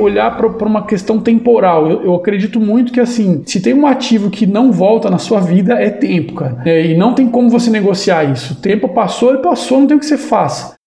olhar para uma questão temporal. Eu, eu, acredito muito que, assim, se tem um ativo que não volta na sua vida, é tempo, cara. É, e não tem como você negociar isso. O tempo passou e passou, não tem o que você faça.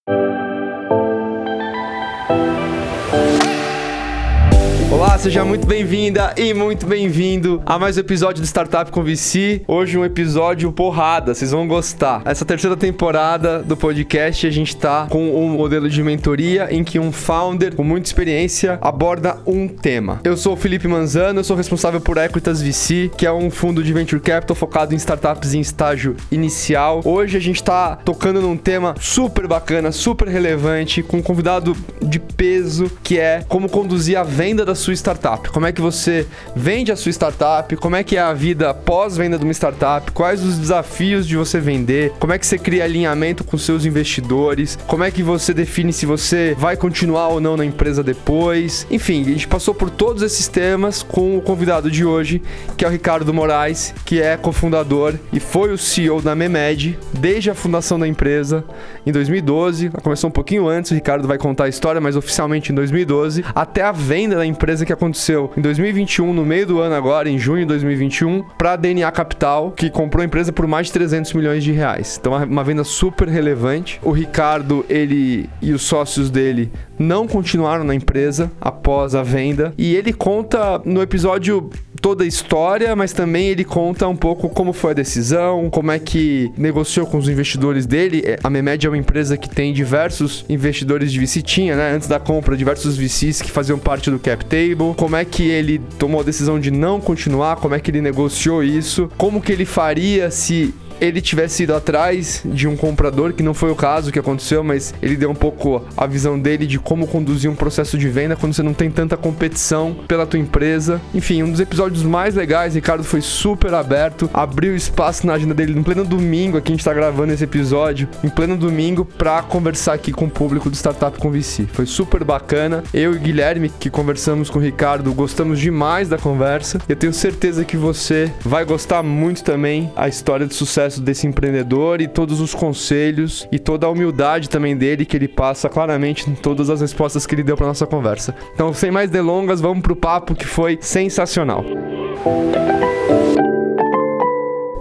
Seja muito bem-vinda e muito bem-vindo a mais um episódio do Startup com VC. Hoje um episódio porrada, vocês vão gostar. Essa terceira temporada do podcast a gente tá com um modelo de mentoria em que um founder com muita experiência aborda um tema. Eu sou o Felipe Manzano, eu sou responsável por Equitas VC, que é um fundo de venture capital focado em startups em estágio inicial. Hoje a gente tá tocando num tema super bacana, super relevante, com um convidado de peso, que é como conduzir a venda da sua sua startup? Como é que você vende a sua startup? Como é que é a vida pós-venda de uma startup? Quais os desafios de você vender? Como é que você cria alinhamento com seus investidores? Como é que você define se você vai continuar ou não na empresa depois? Enfim, a gente passou por todos esses temas com o convidado de hoje, que é o Ricardo Moraes, que é cofundador e foi o CEO da Memed desde a fundação da empresa em 2012. Começou um pouquinho antes, o Ricardo vai contar a história, mas oficialmente em 2012, até a venda da empresa que aconteceu em 2021, no meio do ano agora, em junho de 2021, para a DNA Capital, que comprou a empresa por mais de 300 milhões de reais. Então, uma venda super relevante. O Ricardo, ele e os sócios dele não continuaram na empresa após a venda. E ele conta no episódio toda a história, mas também ele conta um pouco como foi a decisão, como é que negociou com os investidores dele. É, a Memed é uma empresa que tem diversos investidores de VC, tinha, né? Antes da compra, diversos VCs que faziam parte do cap table. Como é que ele tomou a decisão de não continuar, como é que ele negociou isso, como que ele faria se ele tivesse ido atrás de um comprador, que não foi o caso que aconteceu, mas ele deu um pouco a visão dele de como conduzir um processo de venda quando você não tem tanta competição pela tua empresa. Enfim, um dos episódios mais legais, Ricardo foi super aberto, abriu espaço na agenda dele no pleno domingo, aqui a gente tá gravando esse episódio, em pleno domingo, pra conversar aqui com o público do Startup com VC. Foi super bacana. Eu e Guilherme, que conversamos com o Ricardo, gostamos demais da conversa. Eu tenho certeza que você vai gostar muito também a história de sucesso desse empreendedor e todos os conselhos e toda a humildade também dele que ele passa claramente em todas as respostas que ele deu para nossa conversa. Então, sem mais delongas, vamos pro papo que foi sensacional.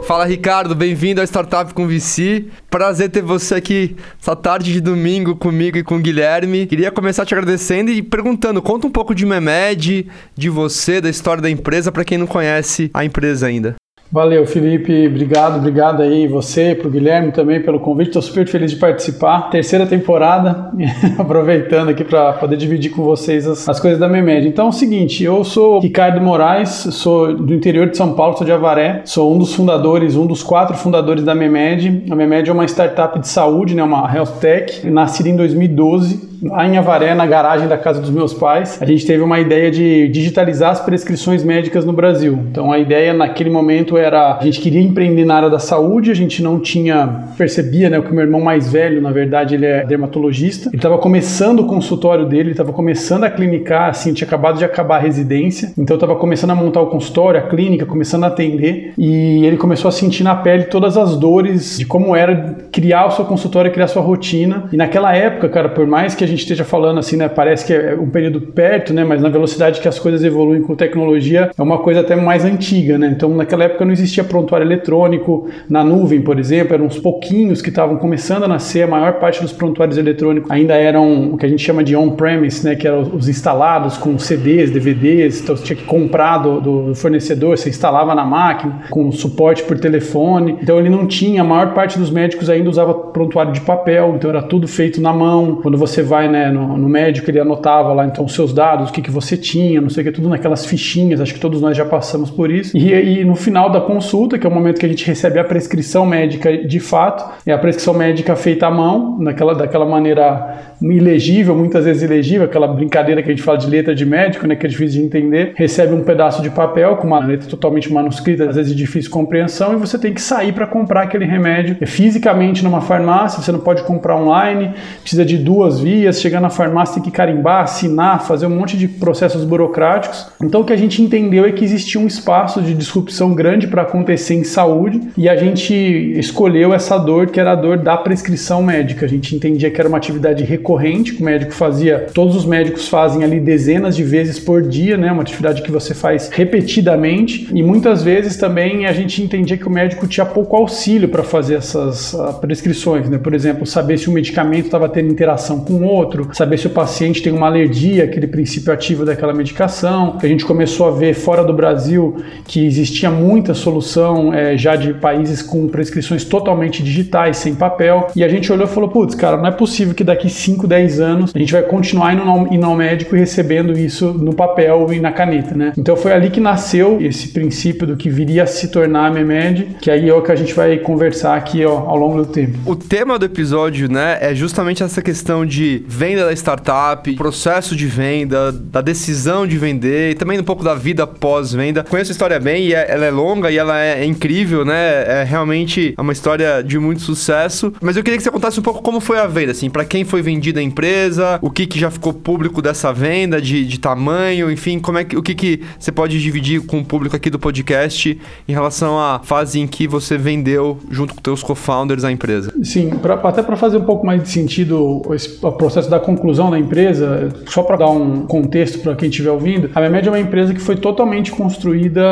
Fala Ricardo, bem-vindo ao Startup com VC. Prazer ter você aqui essa tarde de domingo comigo e com o Guilherme. Queria começar te agradecendo e perguntando, conta um pouco de Memed, de você, da história da empresa, para quem não conhece a empresa ainda. Valeu, Felipe. Obrigado, obrigado aí você, pro Guilherme também pelo convite. Estou super feliz de participar. Terceira temporada, aproveitando aqui para poder dividir com vocês as, as coisas da Memed. Então é o seguinte, eu sou Ricardo Moraes, sou do interior de São Paulo, sou de Avaré, sou um dos fundadores, um dos quatro fundadores da Memed. A Memed é uma startup de saúde, né, uma health tech, nascida em 2012 lá em Avaré, na garagem da casa dos meus pais, a gente teve uma ideia de digitalizar as prescrições médicas no Brasil. Então a ideia naquele momento era a gente queria empreender na área da saúde, a gente não tinha percebia, né, que o meu irmão mais velho, na verdade, ele é dermatologista. Ele estava começando o consultório dele, ele estava começando a clinicar, assim, tinha acabado de acabar a residência. Então estava começando a montar o consultório, a clínica, começando a atender, e ele começou a sentir na pele todas as dores de como era criar o seu consultório, criar a sua rotina. E naquela época, cara, por mais que a gente esteja falando assim, né, parece que é um período perto, né, mas na velocidade que as coisas evoluem com tecnologia, é uma coisa até mais antiga, né? Então, naquela época não existia prontuário eletrônico na nuvem, por exemplo, eram uns pouquinhos que estavam começando a nascer, a maior parte dos prontuários eletrônicos ainda eram o que a gente chama de on-premise, né, que eram os instalados com CDs, DVDs, então você tinha que comprar do, do fornecedor, você instalava na máquina, com suporte por telefone. Então ele não tinha, a maior parte dos médicos ainda usava prontuário de papel, então era tudo feito na mão. Quando você vai né, no, no, médico, ele anotava lá então os seus dados, o que, que você tinha, não sei o que, tudo naquelas fichinhas, acho que todos nós já passamos por isso. E, e no final da consulta, que é o momento que a gente recebe a prescrição médica de fato, é a prescrição médica feita à mão, naquela, daquela maneira ilegível, muitas vezes ilegível, aquela brincadeira que a gente fala de letra de médico, né, que é difícil de entender, recebe um pedaço de papel com uma letra totalmente manuscrita, às vezes de difícil compreensão, e você tem que sair para comprar aquele remédio é fisicamente numa farmácia, você não pode comprar online, precisa de duas vias dias, chegar na farmácia tem que carimbar, assinar, fazer um monte de processos burocráticos. Então o que a gente entendeu é que existia um espaço de disrupção grande para acontecer em saúde e a gente escolheu essa dor que era a dor da prescrição médica. A gente entendia que era uma atividade recorrente que o médico fazia, todos os médicos fazem ali dezenas de vezes por dia, né? Uma atividade que você faz repetidamente e muitas vezes também a gente entendia que o médico tinha pouco auxílio para fazer essas uh, prescrições, né? Por exemplo, saber se o medicamento estava tendo interação com outro, saber se o paciente tem uma alergia àquele princípio ativo daquela medicação. A gente começou a ver fora do Brasil que existia muita solução é, já de países com prescrições totalmente digitais, sem papel, e a gente olhou e falou: putz, cara, não é possível que daqui 5, 10 anos a gente vai continuar indo ao, indo ao médico e recebendo isso no papel e na caneta, né? Então foi ali que nasceu esse princípio do que viria a se tornar a MEMED, que aí é o que a gente vai conversar aqui ó, ao longo do tempo. O tema do episódio, né, é justamente essa questão de venda da startup, processo de venda, da decisão de vender e também um pouco da vida pós-venda. Conheço a história bem e é, ela é longa e ela é, é incrível, né? É realmente uma história de muito sucesso. Mas eu queria que você contasse um pouco como foi a venda, assim, para quem foi vendida a empresa, o que, que já ficou público dessa venda, de, de tamanho, enfim, como é que, o que, que você pode dividir com o público aqui do podcast em relação à fase em que você vendeu junto com teus co-founders a empresa. Sim, pra, até para fazer um pouco mais de sentido o processo da conclusão da empresa, só para dar um contexto para quem estiver ouvindo, a Memed é uma empresa que foi totalmente construída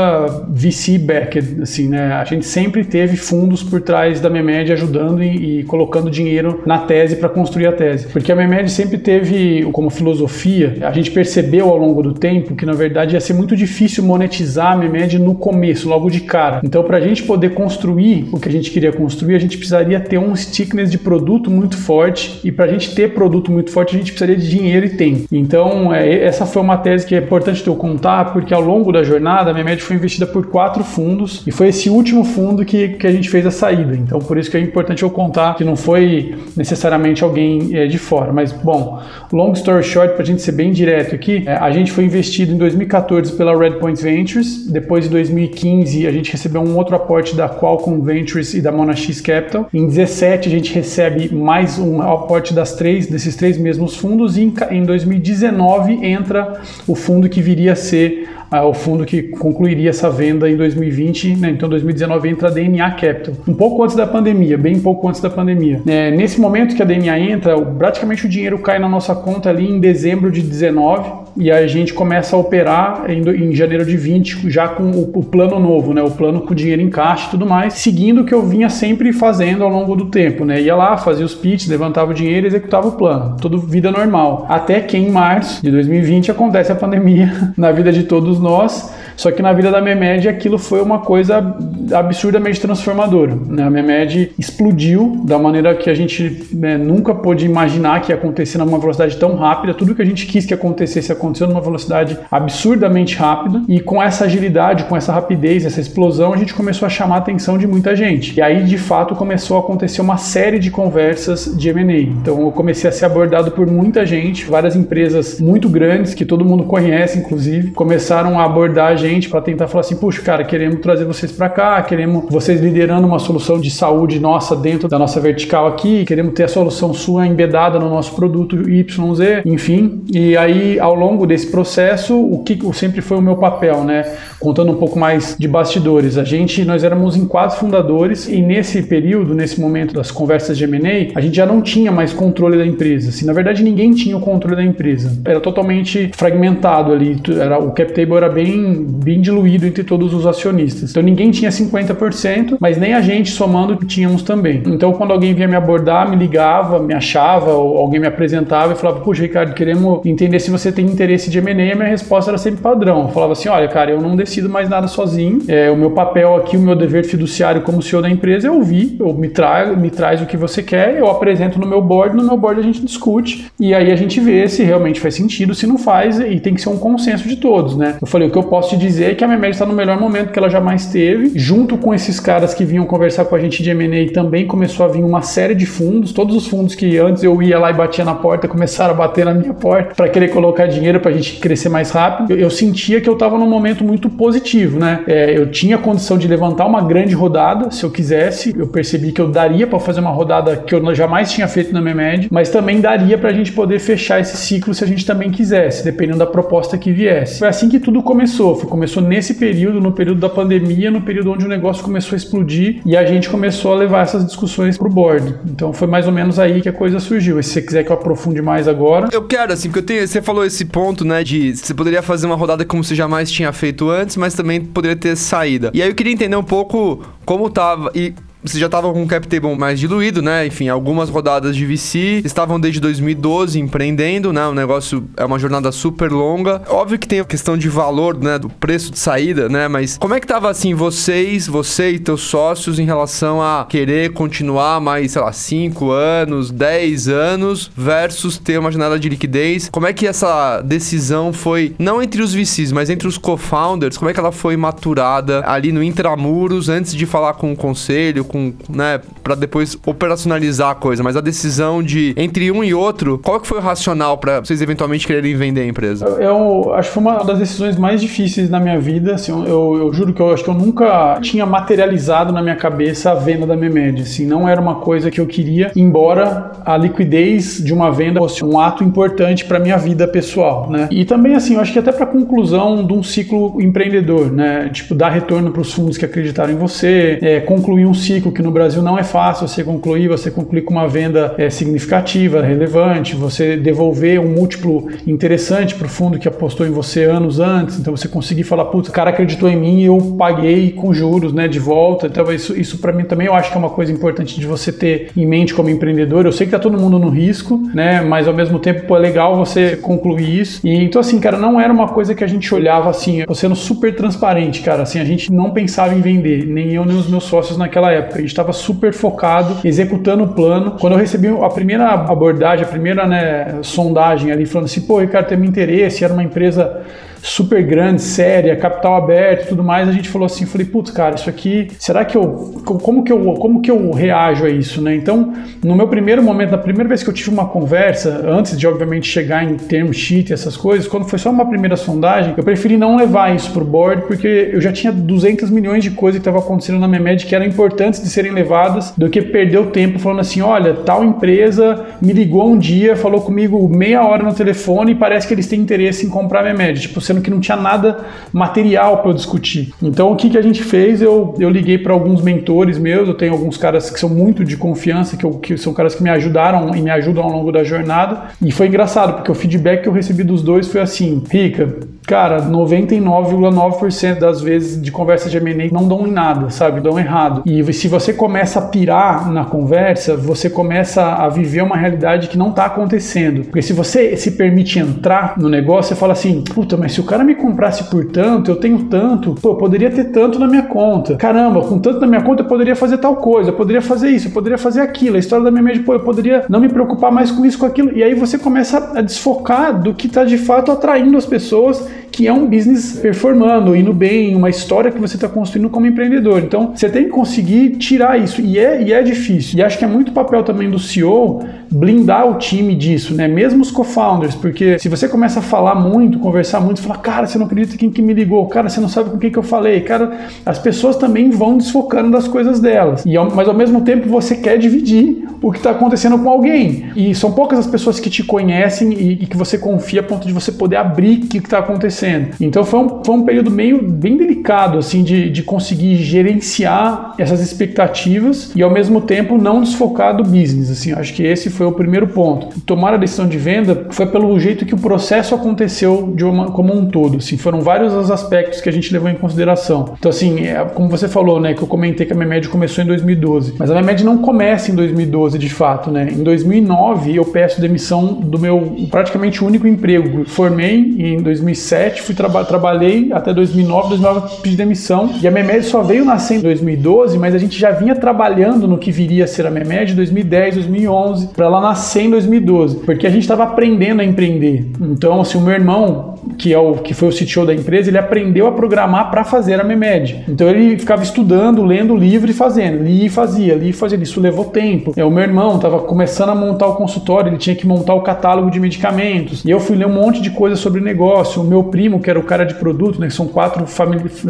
VC-backed, assim, né? A gente sempre teve fundos por trás da Memed ajudando e, e colocando dinheiro na tese para construir a tese. Porque a Memed sempre teve como filosofia, a gente percebeu ao longo do tempo que na verdade ia ser muito difícil monetizar a Memed no começo, logo de cara. Então, para a gente poder construir o que a gente queria construir, a gente precisaria ter um stickness de produto muito forte e para a gente ter produto muito forte, a gente precisaria de dinheiro e tempo. Então, é, essa foi uma tese que é importante eu contar, porque ao longo da jornada, a Memed foi investida por quatro fundos e foi esse último fundo que, que a gente fez a saída. Então, por isso que é importante eu contar que não foi necessariamente alguém é, de fora. Mas, bom, long story short, para a gente ser bem direto aqui, é, a gente foi investido em 2014 pela Redpoint Ventures, depois em 2015 a gente recebeu um outro aporte da Qualcomm Ventures e da Monax Capital. Em 2017 a gente recebe mais um aporte das três, desses três mesmos fundos e em 2019 entra o fundo que viria a ser o fundo que concluiria essa venda em 2020, né? então 2019 entra a DNA Capital, um pouco antes da pandemia, bem pouco antes da pandemia. É, nesse momento que a DNA entra, praticamente o dinheiro cai na nossa conta ali em dezembro de 19 e a gente começa a operar em, em janeiro de 20 já com o, o, plano novo, né? o plano com dinheiro em caixa e tudo mais, seguindo o que eu vinha sempre fazendo ao longo do tempo. Né? Ia lá, fazia os pitches, levantava o dinheiro executava o plano, tudo vida normal. Até que em março de 2020 acontece a pandemia na vida de todos nós só que na vida da Memed aquilo foi uma coisa absurdamente transformadora. Né? A Memed explodiu da maneira que a gente né, nunca pôde imaginar que ia acontecer numa velocidade tão rápida. Tudo que a gente quis que acontecesse aconteceu numa velocidade absurdamente rápida. E com essa agilidade, com essa rapidez, essa explosão, a gente começou a chamar a atenção de muita gente. E aí, de fato, começou a acontecer uma série de conversas de M&A. Então, eu comecei a ser abordado por muita gente, várias empresas muito grandes que todo mundo conhece, inclusive, começaram a abordar a gente para tentar falar assim, puxa, cara, queremos trazer vocês para cá, queremos vocês liderando uma solução de saúde nossa dentro da nossa vertical aqui, queremos ter a solução sua embedada no nosso produto YZ, enfim. E aí, ao longo desse processo, o que sempre foi o meu papel, né? Contando um pouco mais de bastidores, a gente, nós éramos em quatro fundadores e nesse período, nesse momento das conversas de M&A, a gente já não tinha mais controle da empresa. Assim, na verdade, ninguém tinha o controle da empresa. Era totalmente fragmentado ali. Era, o cap table era bem bem diluído entre todos os acionistas. Então ninguém tinha 50%, mas nem a gente somando tínhamos também. Então quando alguém vinha me abordar, me ligava, me achava, ou alguém me apresentava e falava: Puxa, Ricardo, queremos entender se você tem interesse de. A minha resposta era sempre padrão. Eu falava assim: Olha, cara, eu não decido mais nada sozinho. É, o meu papel aqui, o meu dever fiduciário como CEO da empresa é ouvir, eu me, trago, me traz o que você quer, eu apresento no meu board, no meu board a gente discute e aí a gente vê se realmente faz sentido, se não faz e tem que ser um consenso de todos, né? Eu falei: o que eu posso te dizer que a Memed está no melhor momento que ela jamais teve. Junto com esses caras que vinham conversar com a gente de M&A, também começou a vir uma série de fundos. Todos os fundos que antes eu ia lá e batia na porta começaram a bater na minha porta para querer colocar dinheiro para a gente crescer mais rápido. Eu, eu sentia que eu estava num momento muito positivo, né? É, eu tinha condição de levantar uma grande rodada, se eu quisesse. Eu percebi que eu daria para fazer uma rodada que eu jamais tinha feito na Memed, mas também daria para a gente poder fechar esse ciclo se a gente também quisesse, dependendo da proposta que viesse. Foi assim que tudo começou. Começou nesse período, no período da pandemia, no período onde o negócio começou a explodir e a gente começou a levar essas discussões para o board. Então foi mais ou menos aí que a coisa surgiu. E se você quiser que eu aprofunde mais agora. Eu quero, assim, porque tenho, você falou esse ponto, né, de você poderia fazer uma rodada como você jamais tinha feito antes, mas também poderia ter saída. E aí eu queria entender um pouco como tava. E você já estava com um cap table mais diluído, né? Enfim, algumas rodadas de VC, estavam desde 2012 empreendendo, né? O negócio é uma jornada super longa. Óbvio que tem a questão de valor, né? Do preço de saída, né? Mas como é que tava assim, vocês, você e teus sócios em relação a querer continuar mais, sei lá, 5 anos, 10 anos versus ter uma janela de liquidez? Como é que essa decisão foi, não entre os VCs, mas entre os co-founders, como é que ela foi maturada ali no intramuros antes de falar com o conselho? Com, né, para depois operacionalizar a coisa, mas a decisão de entre um e outro, qual que foi o racional para vocês eventualmente quererem vender a empresa? Eu, eu, acho que foi uma das decisões mais difíceis na minha vida, assim, eu, eu, juro que eu acho que eu nunca tinha materializado na minha cabeça a venda da Memed, assim, não era uma coisa que eu queria, embora a liquidez de uma venda fosse um ato importante para minha vida pessoal, né? E também assim, eu acho que até para conclusão de um ciclo empreendedor, né? Tipo dar retorno para os fundos que acreditaram em você, é, concluir um ciclo ciclo que no Brasil não é fácil você concluir, você concluir com uma venda é, significativa, relevante, você devolver um múltiplo interessante para o fundo que apostou em você anos antes, então você conseguir falar, putz, o cara acreditou em mim eu paguei com juros né, de volta. Então isso, isso para mim também eu acho que é uma coisa importante de você ter em mente como empreendedor. Eu sei que tá todo mundo no risco, né? Mas ao mesmo tempo pô, é legal você concluir isso. E então assim, cara, não era uma coisa que a gente olhava assim, sendo super transparente, cara, assim, a gente não pensava em vender, nem eu nem os meus sócios naquela época época. A gente estava super focado, executando o plano. Quando eu recebi a primeira abordagem, a primeira né, sondagem ali, falando assim, pô, Ricardo, tem interesse, era uma empresa super grande, séria, capital aberto e tudo mais, a gente falou assim, falei, putz, cara, isso aqui, será que eu, como que eu, como que eu reajo a isso, né? Então, no meu primeiro momento, na primeira vez que eu tive uma conversa, antes de obviamente chegar em term sheet e essas coisas, quando foi só uma primeira sondagem, eu preferi não levar isso pro board, porque eu já tinha 200 milhões de coisas que estavam acontecendo na minha média que eram importantes de serem levadas, do que perder o tempo falando assim, olha, tal empresa me ligou um dia, falou comigo meia hora no telefone e parece que eles têm interesse em comprar minha média. Tipo, sendo que não tinha nada material para eu discutir. Então o que, que a gente fez? Eu, eu liguei para alguns mentores meus, eu tenho alguns caras que são muito de confiança, que, eu, que são caras que me ajudaram e me ajudam ao longo da jornada. E foi engraçado, porque o feedback que eu recebi dos dois foi assim: Rica, cara, 99,9% das vezes de conversa de M&A não dão em nada, sabe? Dão errado. E se você começa a pirar na conversa, você começa a viver uma realidade que não está acontecendo. Porque se você se permite entrar no negócio, você fala assim, puta, mas se o cara me comprasse por tanto, eu tenho tanto, pô, eu poderia ter tanto na minha conta. Caramba, com tanto na minha conta eu poderia fazer tal coisa, eu poderia fazer isso, eu poderia fazer aquilo. A história da minha média, pô, eu poderia não me preocupar mais com isso, com aquilo. E aí você começa a desfocar do que está de fato atraindo as pessoas que é um business performando, indo bem, uma história que você está construindo como empreendedor. Então, você tem que conseguir tirar isso. E é, e é difícil. E acho que é muito papel também do CEO blindar o time disso, né? Mesmo os co-founders, porque se você começa a falar muito, conversar muito, falar, cara, você não acredita quem que me ligou, cara, você não sabe com quem que eu falei, cara, as pessoas também vão desfocando das coisas delas. E, mas ao mesmo tempo você quer dividir o que está acontecendo com alguém. E são poucas as pessoas que te conhecem e, e que você confia a ponto de você poder abrir o que está acontecendo. Então foi um, foi um período meio bem delicado, assim, de, de conseguir gerenciar essas expectativas e ao mesmo tempo não desfocar do business. Assim, acho que esse foi foi o primeiro ponto. Tomar a decisão de venda foi pelo jeito que o processo aconteceu de uma, como um todo. Assim, foram vários os aspectos que a gente levou em consideração. Então, assim, é, como você falou, né, que eu comentei que a minha média começou em 2012, mas a minha média não começa em 2012 de fato, né? Em 2009 eu peço demissão do meu praticamente único emprego. Formei em 2006 2007, fui traba trabalhei até 2009, 2009 pedi demissão. E a Memed só veio nascer em 2012, mas a gente já vinha trabalhando no que viria a ser a Memed em 2010, 2011, para ela nascer em 2012, porque a gente estava aprendendo a empreender. Então, assim, o meu irmão, que é o que foi o CTO da empresa, ele aprendeu a programar para fazer a Memed. Então ele ficava estudando, lendo livro e fazendo, lia e fazia, lia e fazia. Isso levou tempo. É, o meu irmão estava começando a montar o consultório, ele tinha que montar o catálogo de medicamentos. E eu fui ler um monte de coisa sobre negócio. O meu primo, que era o cara de produto, né, que são quatro famílias,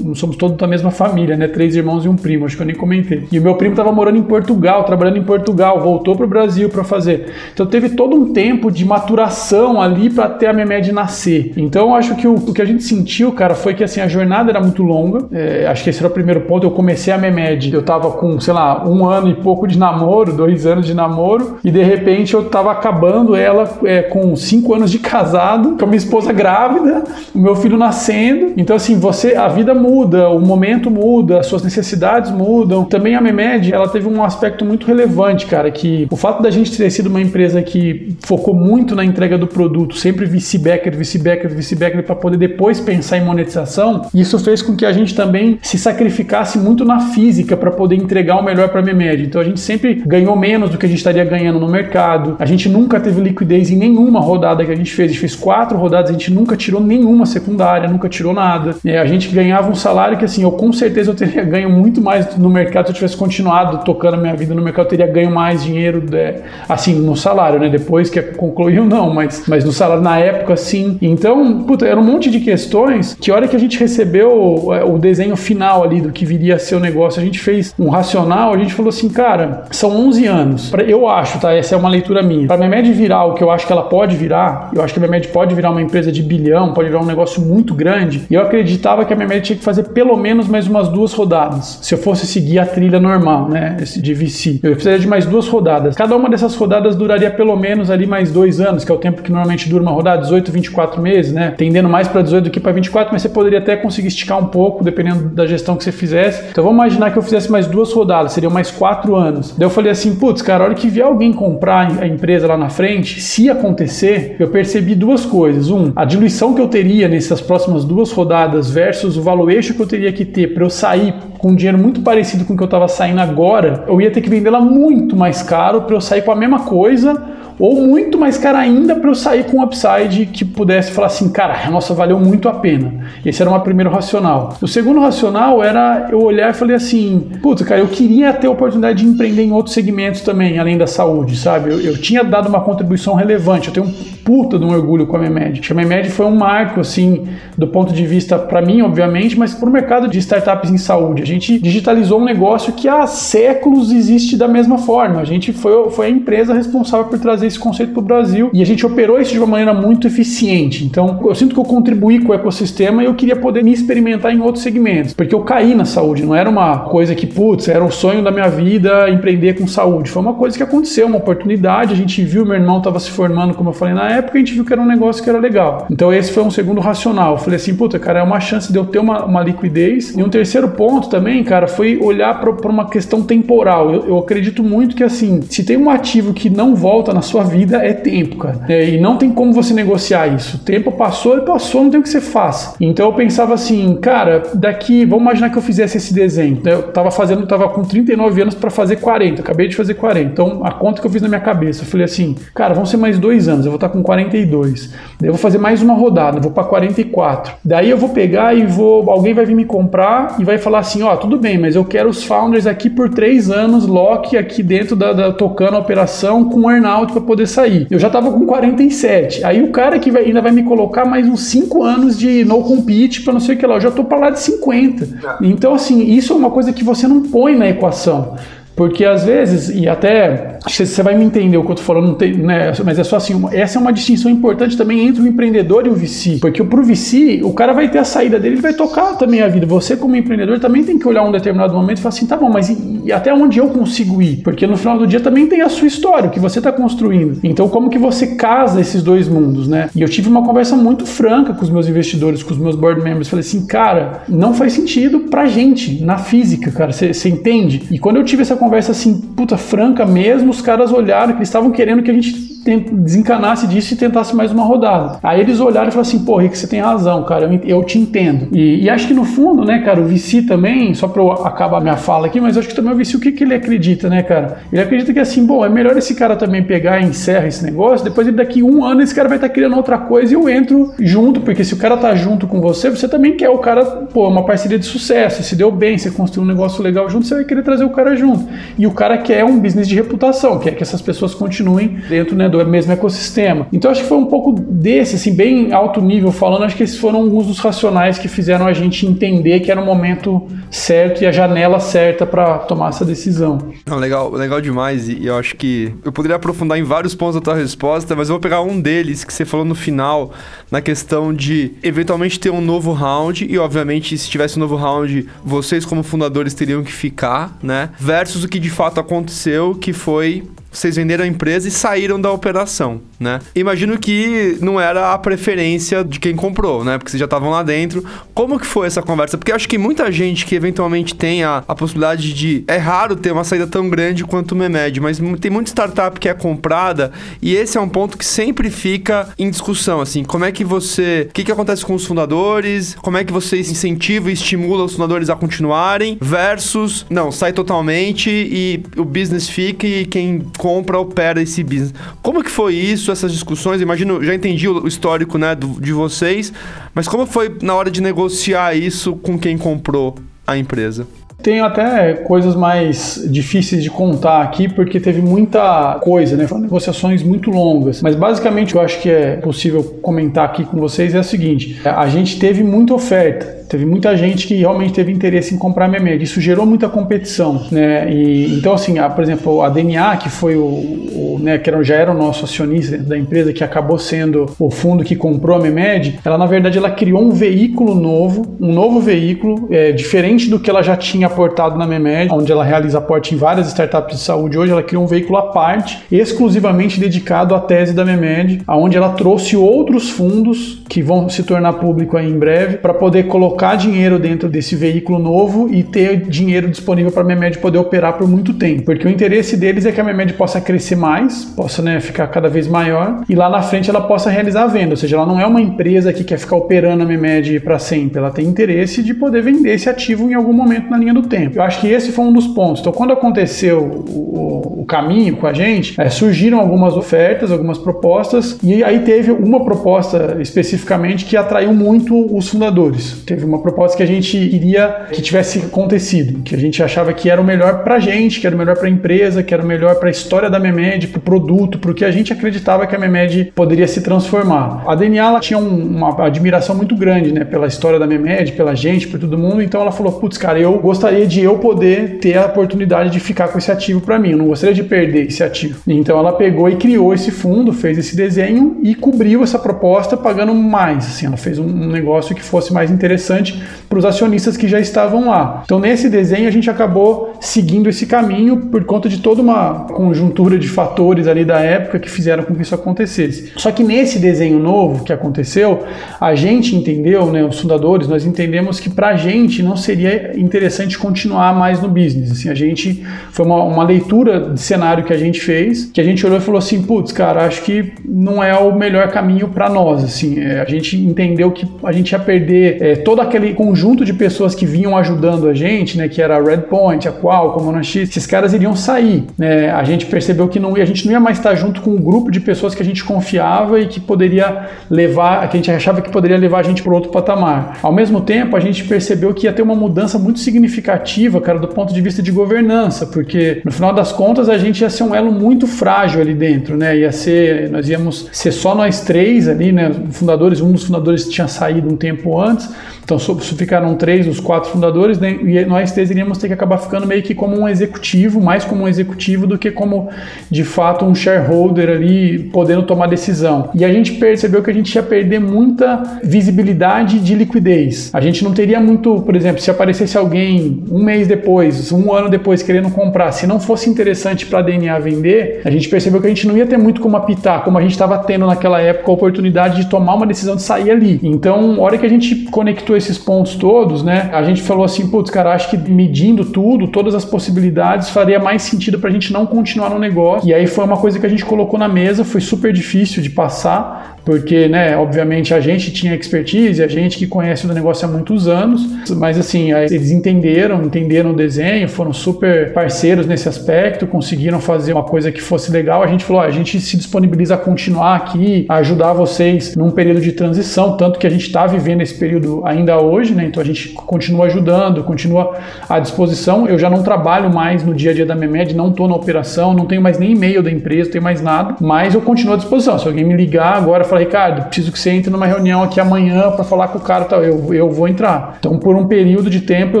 somos todos da mesma família, né, três irmãos e um primo, acho que eu nem comentei. E o meu primo estava morando em Portugal, trabalhando em Portugal, voltou para o Brasil para fazer. Então teve todo um tempo de maturação ali para ter a Memed nascer. Então acho que o, o, que a gente sentiu, cara, foi que assim a jornada era muito longa. É, acho que esse era o primeiro ponto. Eu comecei a Memed, eu tava com, sei lá, um ano e pouco de namoro, dois anos de namoro, e de repente eu tava acabando ela é, com cinco anos de casado, com a minha esposa grávida, o meu filho nascendo. Então assim, você, a vida muda, o momento muda, as suas necessidades mudam. Também a Memed, ela teve um aspecto muito relevante, cara, que o fato da gente ter sido uma empresa que focou muito na entrega do produto, sempre vice-backer, vice-backer, vice-backer, para poder depois pensar em monetização, isso fez com que a gente também se sacrificasse muito na física para poder entregar o melhor para a Memed. Então a gente sempre ganhou menos do que a gente estaria ganhando no mercado. A gente nunca teve liquidez em nenhuma rodada que a gente fez. A gente fez quatro rodadas, a gente nunca tirou nenhuma secundária, nunca tirou nada. É, a gente ganhava um salário que assim, eu com certeza eu teria ganho muito mais no mercado se eu tivesse continuado tocando a minha vida no mercado, eu teria ganho mais dinheiro, é, assim, no salário, né? Depois que concluiu, não, mas, mas no salário na época, sim. Então, puta, era um monte de questões que a hora que a gente recebeu o, é, o desenho final ali do que viria a ser o negócio, a gente fez um racional, a gente falou assim, cara, são 11 anos. Pra, eu acho, tá? Essa é uma leitura minha. Para a Memed virar o que eu acho que ela pode virar, eu acho que a Memed pode virar uma empresa de bilhão, pode virar um negócio muito grande. E eu acreditava que a Memed tinha que fazer pelo menos mais umas duas rodadas. Se eu fosse seguir a trilha normal, né? De VC. Eu precisaria de mais duas rodadas. Cada uma dessas rodadas duraria pelo menos ali mais dois anos, que é o tempo que normalmente dura uma rodada, 18, 24 meses, né? Tendendo mais para 18 do que para 24, mas você poderia até conseguir esticar um pouco, dependendo da gestão que você fizesse. Então vamos imaginar que eu fizesse mais duas rodadas, seriam mais quatro anos. Daí eu falei assim, putz, cara, a hora que vier alguém comprar a empresa lá na frente, se acontecer, eu percebi duas coisas. Um, a diluição que eu teria nessas próximas duas rodadas versus o valuation que eu teria que ter para eu sair com um dinheiro muito parecido com o que eu estava saindo agora, eu ia ter que vender ela muito mais caro para eu sair com a mesma coisa ou muito mais cara ainda para eu sair com um upside que pudesse falar assim, cara, nossa, valeu muito a pena. Esse era o meu primeiro racional. O segundo racional era eu olhar e falei assim, puta, cara, eu queria ter a oportunidade de empreender em outros segmentos também, além da saúde, sabe? Eu, eu tinha dado uma contribuição relevante, eu tenho um puta de um orgulho com a Memed. A Memed foi um marco, assim, do ponto de vista, para mim, obviamente, mas para o mercado de startups em saúde. A gente digitalizou um negócio que há séculos existe da mesma forma. A gente foi, foi a empresa responsável por trazer esse conceito para o Brasil e a gente operou isso de uma maneira muito eficiente. Então, eu sinto que eu contribuí com o ecossistema e eu queria poder me experimentar em outros segmentos, porque eu caí na saúde, não era uma coisa que, putz, era o sonho da minha vida empreender com saúde. Foi uma coisa que aconteceu, uma oportunidade. A gente viu, meu irmão estava se formando, como eu falei na época, a gente viu que era um negócio que era legal. Então, esse foi um segundo racional. Eu falei assim, puta, cara, é uma chance de eu ter uma, uma liquidez. E um terceiro ponto também, cara, foi olhar para uma questão temporal. Eu, eu acredito muito que, assim, se tem um ativo que não volta na sua vida é tempo, cara. É, e não tem como você negociar isso. O tempo passou e passou, não tem o que você faça. Então eu pensava assim, cara, daqui, vamos imaginar que eu fizesse esse desenho. Eu tava fazendo, tava com 39 anos para fazer 40, acabei de fazer 40. Então a conta que eu fiz na minha cabeça, eu falei assim, cara, vão ser mais dois anos, eu vou estar com 42. Daí eu vou fazer mais uma rodada, vou para 44. Daí eu vou pegar e vou, alguém vai vir me comprar e vai falar assim, ó, oh, tudo bem, mas eu quero os founders aqui por três anos, lock aqui dentro da, da tocando a operação com earnout para poder sair. Eu já tava com 47. Aí o cara que vai, ainda vai me colocar mais uns 5 anos de no compete para não sei o que lá. Eu já tô para lá de 50. É. Então, assim, isso é uma coisa que você não põe na equação. Porque às vezes, e até você vai me entender o que eu tô falando, né, mas é só assim, uma, essa é uma distinção importante também entre o empreendedor e o VC. Porque pro VC, o cara vai ter a saída dele, ele vai tocar também a vida. Você, como empreendedor, também tem que olhar um determinado momento e falar assim, tá bom, mas e, e até onde eu consigo ir? Porque no final do dia também tem a sua história, o que você está construindo. Então, como que você casa esses dois mundos, né? E eu tive uma conversa muito franca com os meus investidores, com os meus board members. Falei assim, cara, não faz sentido pra gente, na física, cara. Você entende? E quando eu tive essa conversa assim, puta, franca mesmo, os caras olharam que eles estavam querendo que a gente desencanasse disso e tentasse mais uma rodada. Aí eles olharam e falaram assim, pô, Rick, você tem razão, cara, eu, te entendo. E, e, acho que no fundo, né, cara, o VC também, só pra eu acabar minha fala aqui, mas acho que também o VC, o que, que ele acredita, né, cara? Ele acredita que assim, bom, é melhor esse cara também pegar e encerra esse negócio, depois ele daqui um ano esse cara vai estar tá criando outra coisa e eu entro junto, porque se o cara tá junto com você, você também quer o cara, pô, uma parceria de sucesso, se deu bem, você construiu um negócio legal junto, você vai querer trazer o cara junto. E o cara quer um business de reputação, quer que essas pessoas continuem dentro né, do mesmo ecossistema. Então acho que foi um pouco desse, assim, bem alto nível falando, acho que esses foram alguns dos racionais que fizeram a gente entender que era o momento certo e a janela certa para tomar essa decisão. Não, legal, legal demais. E eu acho que eu poderia aprofundar em vários pontos da tua resposta, mas eu vou pegar um deles que você falou no final, na questão de eventualmente ter um novo round e, obviamente, se tivesse um novo round, vocês como fundadores teriam que ficar, né? Versus o que de fato aconteceu, que foi vocês venderam a empresa e saíram da operação, né? Imagino que não era a preferência de quem comprou, né? Porque vocês já estavam lá dentro. Como que foi essa conversa? Porque acho que muita gente que eventualmente tem a, a possibilidade de... É raro ter uma saída tão grande quanto o Memed, mas tem muita startup que é comprada e esse é um ponto que sempre fica em discussão, assim. Como é que você... O que, que acontece com os fundadores? Como é que você incentiva e estimula os fundadores a continuarem? Versus, não, sai totalmente e o business fica e quem compra, opera esse business. Como que foi isso, essas discussões? Imagino, já entendi o histórico né, do, de vocês, mas como foi na hora de negociar isso com quem comprou a empresa? Tenho até coisas mais difíceis de contar aqui, porque teve muita coisa, né? Foram negociações muito longas. Mas basicamente eu acho que é possível comentar aqui com vocês é o seguinte: a gente teve muita oferta. Teve muita gente que realmente teve interesse em comprar minha média. Isso gerou muita competição, né? E, então, assim, a, por exemplo, a DNA, que foi o, o né, que era, já era o nosso acionista da empresa, que acabou sendo o fundo que comprou a Memed, ela na verdade ela criou um veículo novo, um novo veículo, é, diferente do que ela já tinha aportado na Memed, onde ela realiza aporte em várias startups de saúde. Hoje ela criou um veículo à parte, exclusivamente dedicado à tese da Memed, aonde ela trouxe outros fundos que vão se tornar público aí em breve para poder colocar colocar dinheiro dentro desse veículo novo e ter dinheiro disponível para a Memed poder operar por muito tempo. Porque o interesse deles é que a Memed possa crescer mais, possa né, ficar cada vez maior e lá na frente ela possa realizar a venda. Ou seja, ela não é uma empresa que quer ficar operando a Memed para sempre. Ela tem interesse de poder vender esse ativo em algum momento na linha do tempo. Eu acho que esse foi um dos pontos. Então, quando aconteceu o, o caminho com a gente, é, surgiram algumas ofertas, algumas propostas e aí teve uma proposta especificamente que atraiu muito os fundadores. Teve uma proposta que a gente iria que tivesse acontecido, que a gente achava que era o melhor para a gente, que era o melhor para a empresa, que era o melhor para a história da Memed, para o produto, para o que a gente acreditava que a Memed poderia se transformar. A DNA ela tinha um, uma admiração muito grande, né, pela história da Memed, pela gente, por todo mundo. Então ela falou, putz, cara, eu gostaria de eu poder ter a oportunidade de ficar com esse ativo para mim. Eu não gostaria de perder esse ativo. Então ela pegou e criou esse fundo, fez esse desenho e cobriu essa proposta pagando mais. Assim, ela fez um negócio que fosse mais interessante interessante para os acionistas que já estavam lá. Então, nesse desenho, a gente acabou seguindo esse caminho por conta de toda uma conjuntura de fatores ali da época que fizeram com que isso acontecesse. Só que nesse desenho novo que aconteceu, a gente entendeu, né, os fundadores, nós entendemos que para a gente não seria interessante continuar mais no business. Assim, a gente foi uma, uma leitura de cenário que a gente fez, que a gente olhou e falou assim, putz, cara, acho que não é o melhor caminho para nós. Assim, é, a gente entendeu que a gente ia perder é, toda aquele conjunto de pessoas que vinham ajudando a gente, né, que era a Redpoint, a Qualcomm, a Monax, esses caras iriam sair. Né? A gente percebeu que não, a gente não ia mais estar junto com um grupo de pessoas que a gente confiava e que poderia levar, que a gente achava que poderia levar a gente para outro patamar. Ao mesmo tempo, a gente percebeu que ia ter uma mudança muito significativa, cara, do ponto de vista de governança, porque no final das contas a gente ia ser um elo muito frágil ali dentro, né? Ia ser, nós íamos ser só nós três ali, né? Fundadores, um dos fundadores tinha saído um tempo antes. Então ficaram três dos quatro fundadores, né, e nós três iríamos ter que acabar ficando meio que como um executivo, mais como um executivo do que como de fato um shareholder ali podendo tomar decisão. E a gente percebeu que a gente ia perder muita visibilidade de liquidez. A gente não teria muito, por exemplo, se aparecesse alguém um mês depois, um ano depois querendo comprar, se não fosse interessante para a DNA vender, a gente percebeu que a gente não ia ter muito como apitar, como a gente estava tendo naquela época a oportunidade de tomar uma decisão de sair ali. Então, a hora que a gente conectou esse esses pontos todos, né, a gente falou assim, putz, cara, acho que medindo tudo, todas as possibilidades, faria mais sentido pra gente não continuar no negócio. E aí foi uma coisa que a gente colocou na mesa, foi super difícil de passar, porque, né, obviamente a gente tinha expertise, a gente que conhece o negócio há muitos anos, mas assim, eles entenderam, entenderam o desenho, foram super parceiros nesse aspecto, conseguiram fazer uma coisa que fosse legal. A gente falou, a gente se disponibiliza a continuar aqui, a ajudar vocês num período de transição, tanto que a gente está vivendo esse período ainda hoje, né? Então a gente continua ajudando, continua à disposição. Eu já não trabalho mais no dia a dia da Memed, não estou na operação, não tenho mais nem e-mail da empresa, não tenho mais nada, mas eu continuo à disposição. Se alguém me ligar agora, falar, Ricardo, preciso que você entre numa reunião aqui amanhã para falar com o cara, tal, eu, eu vou entrar. Então, por um período de tempo, eu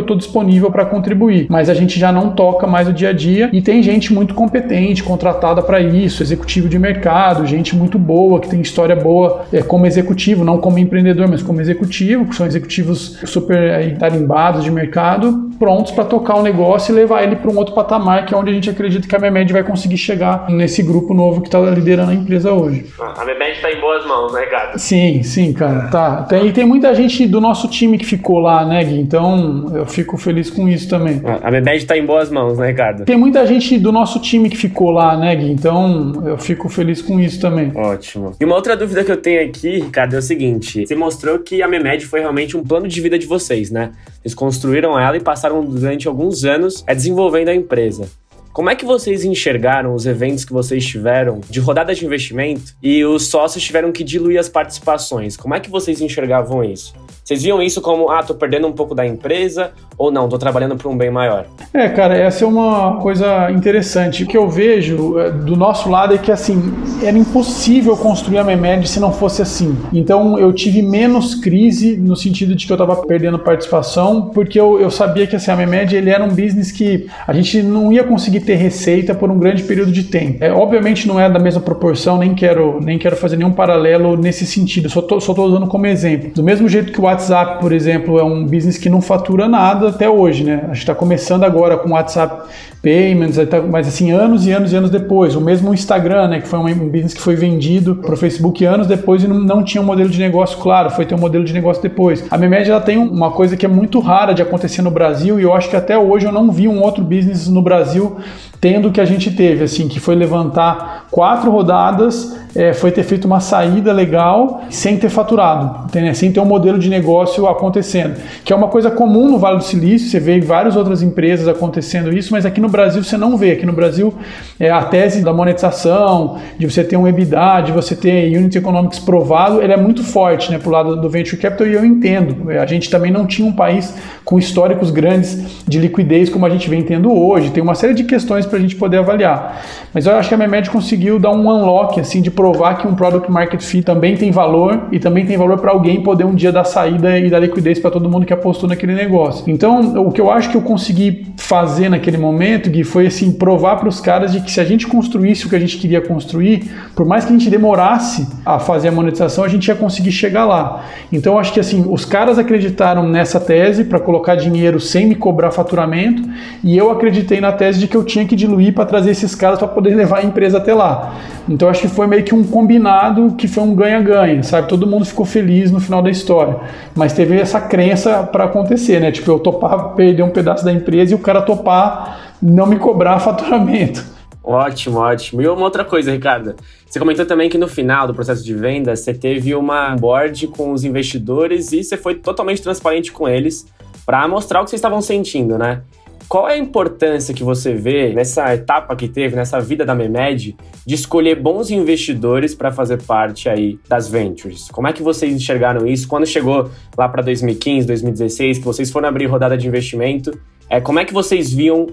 estou disponível para contribuir. Mas a gente já não toca mais o dia a dia e tem gente muito competente, contratada para isso, executivo de mercado, gente muito boa, que tem história boa é, como executivo, não como empreendedor, mas como executivo, que são executivos super aí, tarimbados de mercado, prontos para tocar o negócio e levar ele para um outro patamar, que é onde a gente acredita que a Memed vai conseguir chegar nesse grupo novo que está liderando a empresa hoje. A Memed está em boas mãos, né, Gato? Sim, sim, cara. Tá. Tem, e tem muita gente do nosso time que ficou lá, né, Gui? Então eu fico feliz com isso também. A Memed está em boas mãos, né, Ricardo? Tem muita gente do nosso time que ficou lá, né, Gui? Então eu fico feliz com isso também. Ótimo. E uma outra dúvida que eu tenho aqui, Ricardo, é o seguinte: você mostrou que a Memed foi realmente um plano de vida de vocês, né? Eles construíram ela e passaram durante alguns anos é, desenvolvendo a empresa. Como é que vocês enxergaram os eventos que vocês tiveram de rodada de investimento e os sócios tiveram que diluir as participações? Como é que vocês enxergavam isso? Vocês viam isso como, ah, tô perdendo um pouco da empresa ou não, tô trabalhando para um bem maior? É, cara, essa é uma coisa interessante. O que eu vejo é, do nosso lado é que, assim, era impossível construir a Memed se não fosse assim. Então, eu tive menos crise no sentido de que eu tava perdendo participação, porque eu, eu sabia que, assim, a Memed, ele era um business que a gente não ia conseguir ter receita por um grande período de tempo. É, obviamente não é da mesma proporção, nem quero, nem quero fazer nenhum paralelo nesse sentido, só tô, só tô usando como exemplo. Do mesmo jeito que o WhatsApp, por exemplo, é um business que não fatura nada até hoje, né? A gente está começando agora com WhatsApp Payments, tá, mas assim, anos e anos e anos depois. O mesmo Instagram, né? Que foi um business que foi vendido para o Facebook anos depois e não, não, tinha um modelo de negócio claro, foi ter um modelo de negócio depois. A Memed, ela tem uma coisa que é muito rara de acontecer no Brasil e eu acho que até hoje eu não vi um outro business no Brasil tendo o que a gente teve, assim, que foi levantar quatro rodadas, é, foi ter feito uma saída legal sem ter faturado, entendeu? sem ter um modelo de negócio acontecendo, que é uma coisa comum no Vale do Silício, você vê várias outras empresas acontecendo isso, mas aqui no Brasil você não vê. Aqui no Brasil, é, a tese da monetização, de você ter um EBITDA, de você ter unit economics provado, ele é muito forte né, para o lado do venture capital e eu entendo. A gente também não tinha um país com históricos grandes de liquidez como a gente vem tendo hoje, tem uma série de questões para a gente poder avaliar. Mas eu acho que a Memed conseguiu dar um unlock, assim, de provar que um product market fit também tem valor e também tem valor para alguém poder um dia dar saída e dar liquidez para todo mundo que apostou naquele negócio. Então, o que eu acho que eu consegui fazer naquele momento, Gui, foi assim, provar para os caras de que se a gente construísse o que a gente queria construir, por mais que a gente demorasse a fazer a monetização, a gente ia conseguir chegar lá. Então, acho que assim, os caras acreditaram nessa tese para colocar dinheiro sem me cobrar faturamento, e eu acreditei na tese de que eu tinha que diluir para trazer esses caras para poder levar a empresa até lá. Então acho que foi meio que um combinado que foi um ganha-ganha, sabe? Todo mundo ficou feliz no final da história. Mas teve essa crença para acontecer, né? Tipo, eu topar perder um pedaço da empresa e o cara topar não me cobrar faturamento. Ótimo, ótimo. E uma outra coisa, Ricardo. Você comentou também que no final do processo de venda você teve uma board com os investidores e você foi totalmente transparente com eles para mostrar o que vocês estavam sentindo, né? Qual é a importância que você vê nessa etapa que teve, nessa vida da Memed, de escolher bons investidores para fazer parte aí das ventures? Como é que vocês enxergaram isso? Quando chegou lá para 2015, 2016, que vocês foram abrir rodada de investimento, é, como é que vocês viam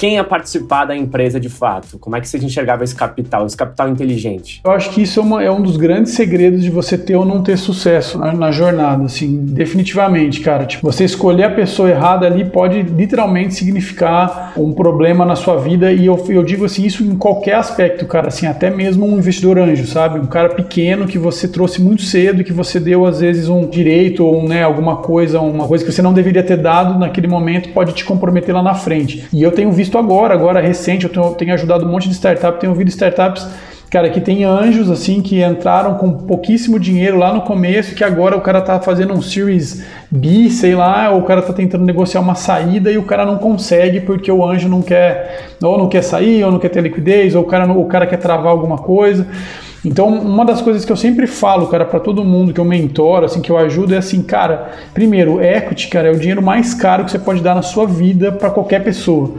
quem ia participar da empresa de fato? Como é que você enxergava esse capital, esse capital inteligente? Eu acho que isso é, uma, é um dos grandes segredos de você ter ou não ter sucesso na, na, jornada, assim, definitivamente, cara. Tipo, você escolher a pessoa errada ali pode literalmente significar um problema na sua vida e eu, eu digo assim, isso em qualquer aspecto, cara, assim, até mesmo um investidor anjo, sabe? Um cara pequeno que você trouxe muito cedo, que você deu às vezes um direito ou né, alguma coisa, uma coisa que você não deveria ter dado naquele momento pode te comprometer lá na frente. E eu tenho visto visto agora, agora recente, eu tenho, tenho ajudado um monte de startup, tenho ouvido startups cara, que tem anjos assim que entraram com pouquíssimo dinheiro lá no começo, que agora o cara tá fazendo um series bi, sei lá, ou o cara tá tentando negociar uma saída e o cara não consegue porque o anjo não quer, ou não quer sair, ou não quer ter liquidez, ou o cara, o cara quer travar alguma coisa. Então, uma das coisas que eu sempre falo, cara, para todo mundo que eu mentoro, assim, que eu ajudo, é assim, cara, primeiro, equity, cara, é o dinheiro mais caro que você pode dar na sua vida para qualquer pessoa.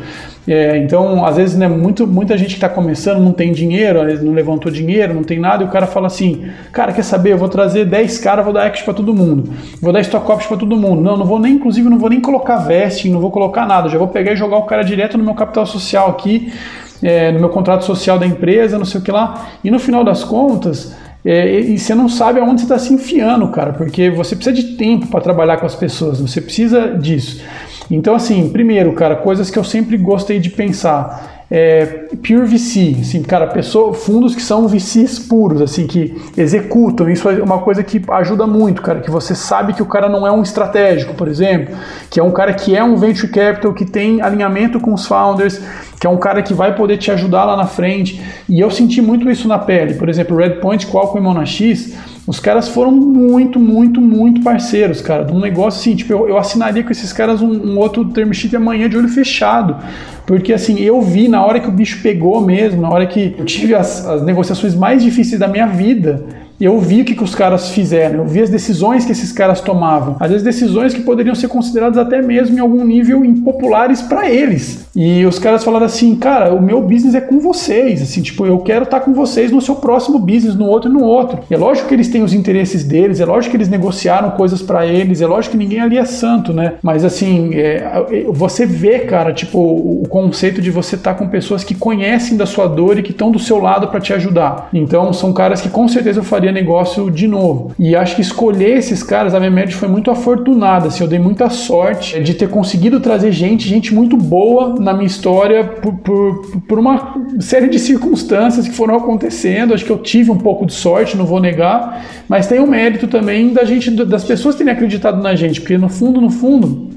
É, então, às vezes, né, muito, muita gente que está começando não tem dinheiro, às vezes não levantou dinheiro, não tem nada, e o cara fala assim: Cara, quer saber? Eu vou trazer 10 caras, vou dar equity para todo mundo, vou dar stock options para todo mundo. Não, não vou nem, inclusive, não vou nem colocar vesting, não vou colocar nada, já vou pegar e jogar o cara direto no meu capital social aqui é, no meu contrato social da empresa, não sei o que lá. E no final das contas, é, e você não sabe aonde você está se enfiando, cara, porque você precisa de tempo para trabalhar com as pessoas, você precisa disso. Então, assim, primeiro, cara, coisas que eu sempre gostei de pensar é, pure VC, assim, cara, pessoa, fundos que são VCs puros, assim, que executam. Isso é uma coisa que ajuda muito, cara, que você sabe que o cara não é um estratégico, por exemplo, que é um cara que é um venture capital, que tem alinhamento com os founders, que é um cara que vai poder te ajudar lá na frente. E eu senti muito isso na pele. Por exemplo, Redpoint, Qualcomm e os caras foram muito, muito, muito parceiros, cara. De um negócio assim, tipo, eu, eu assinaria com esses caras um, um outro term sheet amanhã de olho fechado. Porque assim, eu vi na hora que o bicho pegou mesmo, na hora que eu tive as, as negociações mais difíceis da minha vida, eu vi o que, que os caras fizeram, eu vi as decisões que esses caras tomavam. Às vezes decisões que poderiam ser consideradas até mesmo em algum nível impopulares para eles. E os caras falaram assim, cara, o meu business é com vocês, assim, tipo, eu quero estar tá com vocês no seu próximo business, no outro e no outro. É lógico que eles têm os interesses deles, é lógico que eles negociaram coisas para eles, é lógico que ninguém ali é santo, né? Mas assim, é, você vê, cara, tipo, o conceito de você estar tá com pessoas que conhecem da sua dor e que estão do seu lado para te ajudar. Então, são caras que com certeza eu faria negócio de novo. E acho que escolher esses caras, a minha média foi muito afortunada, assim, eu dei muita sorte de ter conseguido trazer gente, gente muito boa na minha história por, por, por uma série de circunstâncias que foram acontecendo. Acho que eu tive um pouco de sorte, não vou negar, mas tem o mérito também da gente, das pessoas terem acreditado na gente, porque no fundo, no fundo,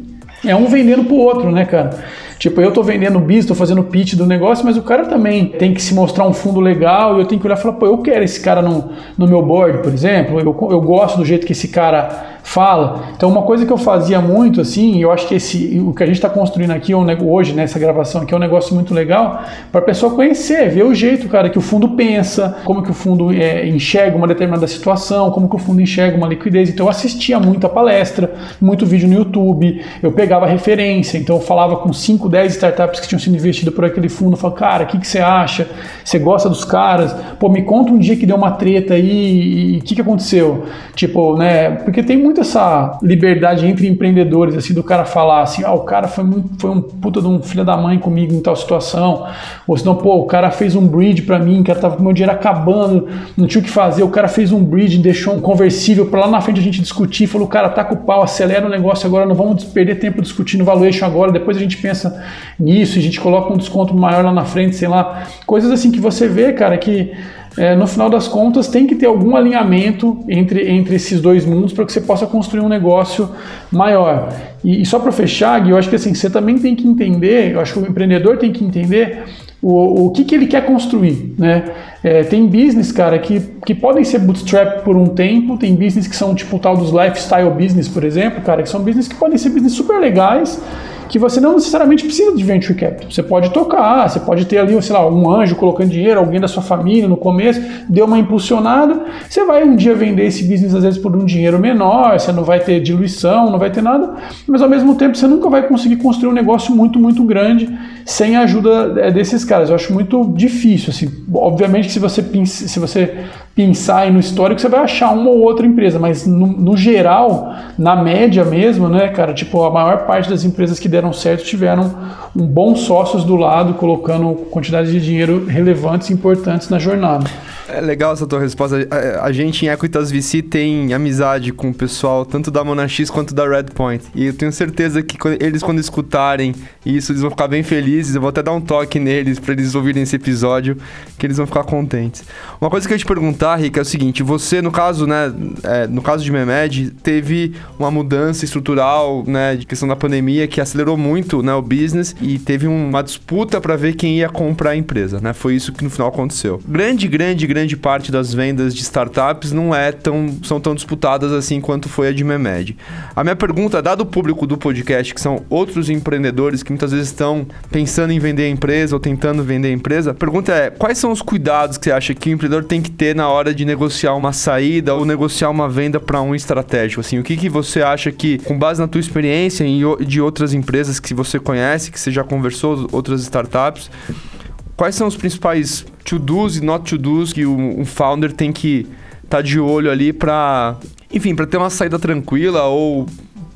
é um vendendo pro outro, né, cara? Tipo, eu tô vendendo bis, tô fazendo pitch do negócio, mas o cara também tem que se mostrar um fundo legal e eu tenho que olhar e falar, pô, eu quero esse cara no, no meu board, por exemplo, eu, eu gosto do jeito que esse cara fala. Então, uma coisa que eu fazia muito, assim, eu acho que esse, o que a gente está construindo aqui é hoje, nessa gravação aqui, é um negócio muito legal para a pessoa conhecer, ver o jeito, cara, que o fundo pensa, como que o fundo é, enxerga uma determinada situação, como que o fundo enxerga uma liquidez. Então, eu assistia muita palestra, muito vídeo no YouTube, eu pegava referência, então eu falava com 5, 10 startups que tinham sido investidas por aquele fundo, falava, cara, o que, que você acha? Você gosta dos caras? Pô, me conta um dia que deu uma treta aí e o que, que aconteceu? Tipo, né, porque tem muito muito essa liberdade entre empreendedores, assim, do cara falar assim, ah, o cara foi, muito, foi um puta de um filho da mãe comigo em tal situação, ou senão, pô, o cara fez um bridge para mim, que tava com meu dinheiro acabando, não tinha o que fazer, o cara fez um bridge, deixou um conversível para lá na frente a gente discutir, falou, cara, tá com o pau, acelera o negócio agora, não vamos perder tempo discutindo valuation agora, depois a gente pensa nisso, a gente coloca um desconto maior lá na frente, sei lá, coisas assim que você vê, cara, que é, no final das contas, tem que ter algum alinhamento entre, entre esses dois mundos para que você possa construir um negócio maior. E, e só para fechar, Gui, eu acho que assim, você também tem que entender, eu acho que o empreendedor tem que entender o, o que, que ele quer construir. Né? É, tem business, cara, que, que podem ser bootstrap por um tempo, tem business que são tipo o tal dos lifestyle business, por exemplo, cara, que são business que podem ser business super legais que você não necessariamente precisa de venture capital. Você pode tocar, você pode ter ali, sei lá, um anjo colocando dinheiro, alguém da sua família no começo, deu uma impulsionada, você vai um dia vender esse business às vezes por um dinheiro menor, você não vai ter diluição, não vai ter nada, mas ao mesmo tempo você nunca vai conseguir construir um negócio muito, muito grande sem a ajuda é, desses caras. Eu acho muito difícil, assim. Obviamente que se você, se você pensar no histórico, você vai achar uma ou outra empresa, mas no, no, geral, na média mesmo, né, cara, tipo, a maior parte das empresas que deram certo tiveram um bons sócios do lado, colocando quantidades de dinheiro relevantes e importantes na jornada. É legal essa tua resposta. A, a, gente em Equitas VC tem amizade com o pessoal, tanto da Monax quanto da Redpoint. E eu tenho certeza que eles, quando escutarem isso, eles vão ficar bem felizes. Eu vou até dar um toque neles para eles ouvirem esse episódio, que eles vão ficar contentes. Uma coisa que eu te perguntar, Rick, é o seguinte: você, no caso, né, é, no caso de Memed, teve uma mudança estrutural, né, de questão da pandemia que acelerou muito, né, o business e teve uma disputa para ver quem ia comprar a empresa, né? Foi isso que no final aconteceu. Grande, grande, grande parte das vendas de startups não é tão, são tão disputadas assim quanto foi a de Memed. A minha pergunta, dado o público do podcast, que são outros empreendedores que muitas vezes estão pensando em vender a empresa ou tentando vender a empresa, a pergunta é: quais são os cuidados que você acha que o empreendedor tem que ter na hora de negociar uma saída ou negociar uma venda para um estratégico? Assim, o que, que você acha que, com base na tua experiência e de outras empresas que você conhece, que você já conversou, outras startups, quais são os principais to-dos e not to-dos que um founder tem que estar tá de olho ali para, enfim, para ter uma saída tranquila ou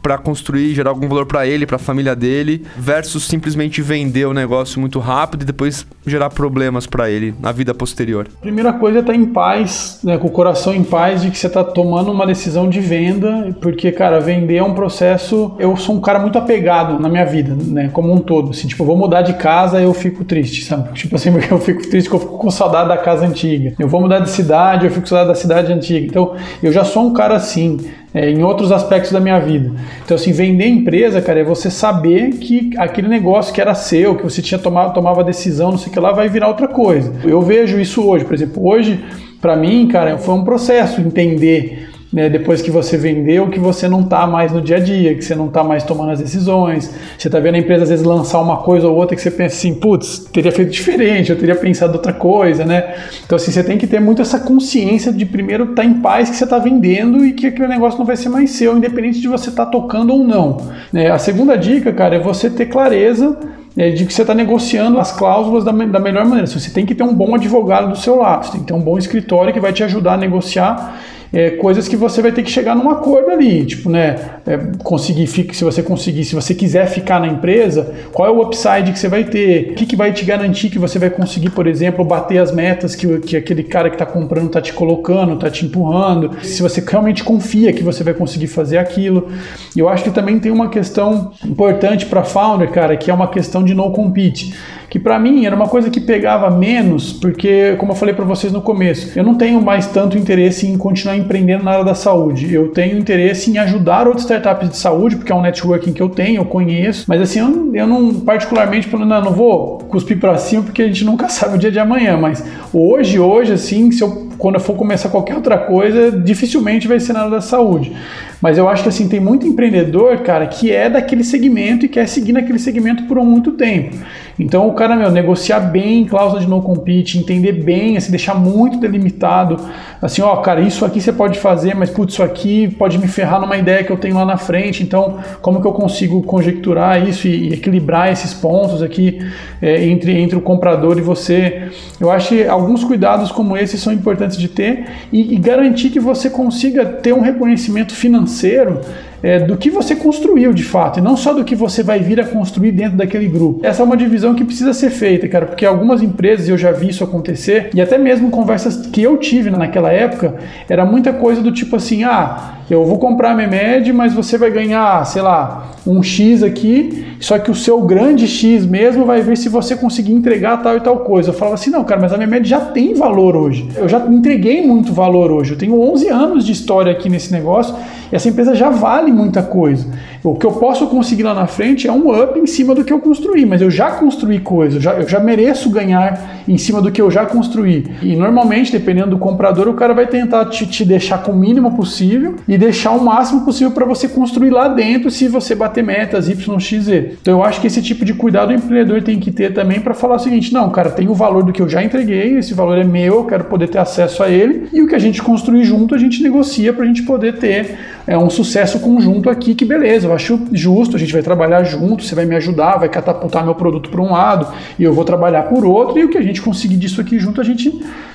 para construir, gerar algum valor para ele, para a família dele, versus simplesmente vender o negócio muito rápido e depois gerar problemas para ele na vida posterior? Primeira coisa é estar tá em paz, né, com o coração em paz de que você está tomando uma decisão de venda, porque, cara, vender é um processo. Eu sou um cara muito apegado na minha vida, né, como um todo. Assim, tipo, eu vou mudar de casa, eu fico triste, sabe? Tipo assim, porque eu fico triste, porque eu fico com saudade da casa antiga. Eu vou mudar de cidade, eu fico com saudade da cidade antiga. Então, eu já sou um cara assim é, em outros aspectos da minha vida. Então, assim, vender empresa, cara, é você saber que aquele negócio que era seu, que você tinha tomado, tomava decisão, não sei o que lá, vai virar outra coisa. Eu vejo isso hoje, por exemplo, hoje, para mim, cara, foi um processo entender né, depois que você vendeu, que você não está mais no dia a dia, que você não está mais tomando as decisões. Você está vendo a empresa às vezes lançar uma coisa ou outra que você pensa assim, putz, teria feito diferente, eu teria pensado outra coisa, né? Então assim, você tem que ter muito essa consciência de primeiro estar tá em paz que você está vendendo e que aquele negócio não vai ser mais seu, independente de você estar tá tocando ou não. Né? A segunda dica, cara, é você ter clareza né, de que você está negociando as cláusulas da, da melhor maneira. Você tem que ter um bom advogado do seu lado, você tem que ter um bom escritório que vai te ajudar a negociar é, coisas que você vai ter que chegar num acordo ali, tipo, né, é, conseguir, se você conseguir, se você quiser ficar na empresa, qual é o upside que você vai ter, o que, que vai te garantir que você vai conseguir, por exemplo, bater as metas que, que aquele cara que está comprando está te colocando, está te empurrando, se você realmente confia que você vai conseguir fazer aquilo. Eu acho que também tem uma questão importante para founder, cara, que é uma questão de no compete que para mim era uma coisa que pegava menos, porque, como eu falei para vocês no começo, eu não tenho mais tanto interesse em continuar empreendendo na área da saúde. Eu tenho interesse em ajudar outras startups de saúde, porque é um networking que eu tenho, eu conheço, mas assim, eu não, eu não particularmente, não, não vou cuspir para cima, porque a gente nunca sabe o dia de amanhã, mas hoje, hoje, assim, se eu quando eu for começar qualquer outra coisa, dificilmente vai ser na área da saúde. Mas eu acho que assim, tem muito empreendedor, cara, que é daquele segmento e quer seguir naquele segmento por muito tempo. Então o cara, meu, negociar bem cláusula de não compete, entender bem, assim, deixar muito delimitado, assim, ó, cara, isso aqui você pode fazer, mas putz, isso aqui pode me ferrar numa ideia que eu tenho lá na frente, então como que eu consigo conjecturar isso e, e equilibrar esses pontos aqui é, entre, entre o comprador e você? Eu acho que alguns cuidados como esses são importantes de ter e, e garantir que você consiga ter um reconhecimento financeiro é, do que você construiu de fato, e não só do que você vai vir a construir dentro daquele grupo. Essa é uma divisão que precisa ser feita, cara, porque algumas empresas eu já vi isso acontecer, e até mesmo conversas que eu tive naquela época, era muita coisa do tipo assim: ah, eu vou comprar a Memed, mas você vai ganhar, sei lá, um X aqui, só que o seu grande X mesmo vai ver se você conseguir entregar tal e tal coisa. Eu falava assim: não, cara, mas a Memed já tem valor hoje. Eu já entreguei muito valor hoje. Eu tenho 11 anos de história aqui nesse negócio e essa empresa já vale muita coisa. O que eu posso conseguir lá na frente é um up em cima do que eu construí, mas eu já construí coisa, eu já, eu já mereço ganhar em cima do que eu já construí. E normalmente, dependendo do comprador, o cara vai tentar te, te deixar com o mínimo possível e deixar o máximo possível para você construir lá dentro se você bater metas YXZ. Então eu acho que esse tipo de cuidado o empreendedor tem que ter também para falar o seguinte: não, cara, tem o valor do que eu já entreguei, esse valor é meu, eu quero poder ter acesso a ele, e o que a gente construir junto a gente negocia para a gente poder ter é, um sucesso conjunto aqui, que beleza eu acho justo, a gente vai trabalhar junto, você vai me ajudar, vai catapultar meu produto para um lado e eu vou trabalhar por outro, e o que a gente conseguir disso aqui junto, a gente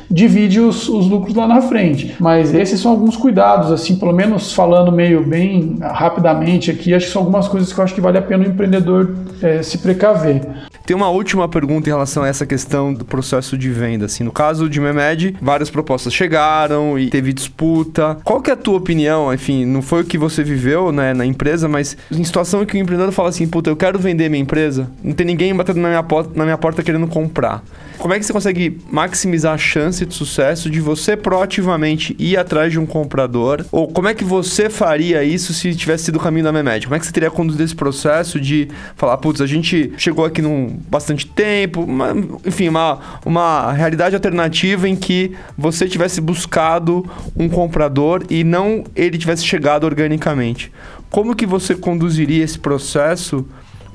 divide os, os lucros lá na frente. Mas esses são alguns cuidados, assim, pelo menos falando meio bem rapidamente aqui, acho que são algumas coisas que eu acho que vale a pena o empreendedor é, se precaver. Tem uma última pergunta em relação a essa questão do processo de venda. Assim, no caso de Memed, várias propostas chegaram e teve disputa. Qual que é a tua opinião? Enfim, não foi o que você viveu né, na empresa, mas em situação que o empreendedor fala assim, puta, eu quero vender minha empresa, não tem ninguém batendo na minha porta, na minha porta querendo comprar. Como é que você consegue maximizar a chance de sucesso de você proativamente ir atrás de um comprador? Ou como é que você faria isso se tivesse sido o caminho da Memed? Como é que você teria conduzido esse processo de falar, putz, a gente chegou aqui num bastante tempo, uma, enfim, uma, uma realidade alternativa em que você tivesse buscado um comprador e não ele tivesse chegado organicamente. Como que você conduziria esse processo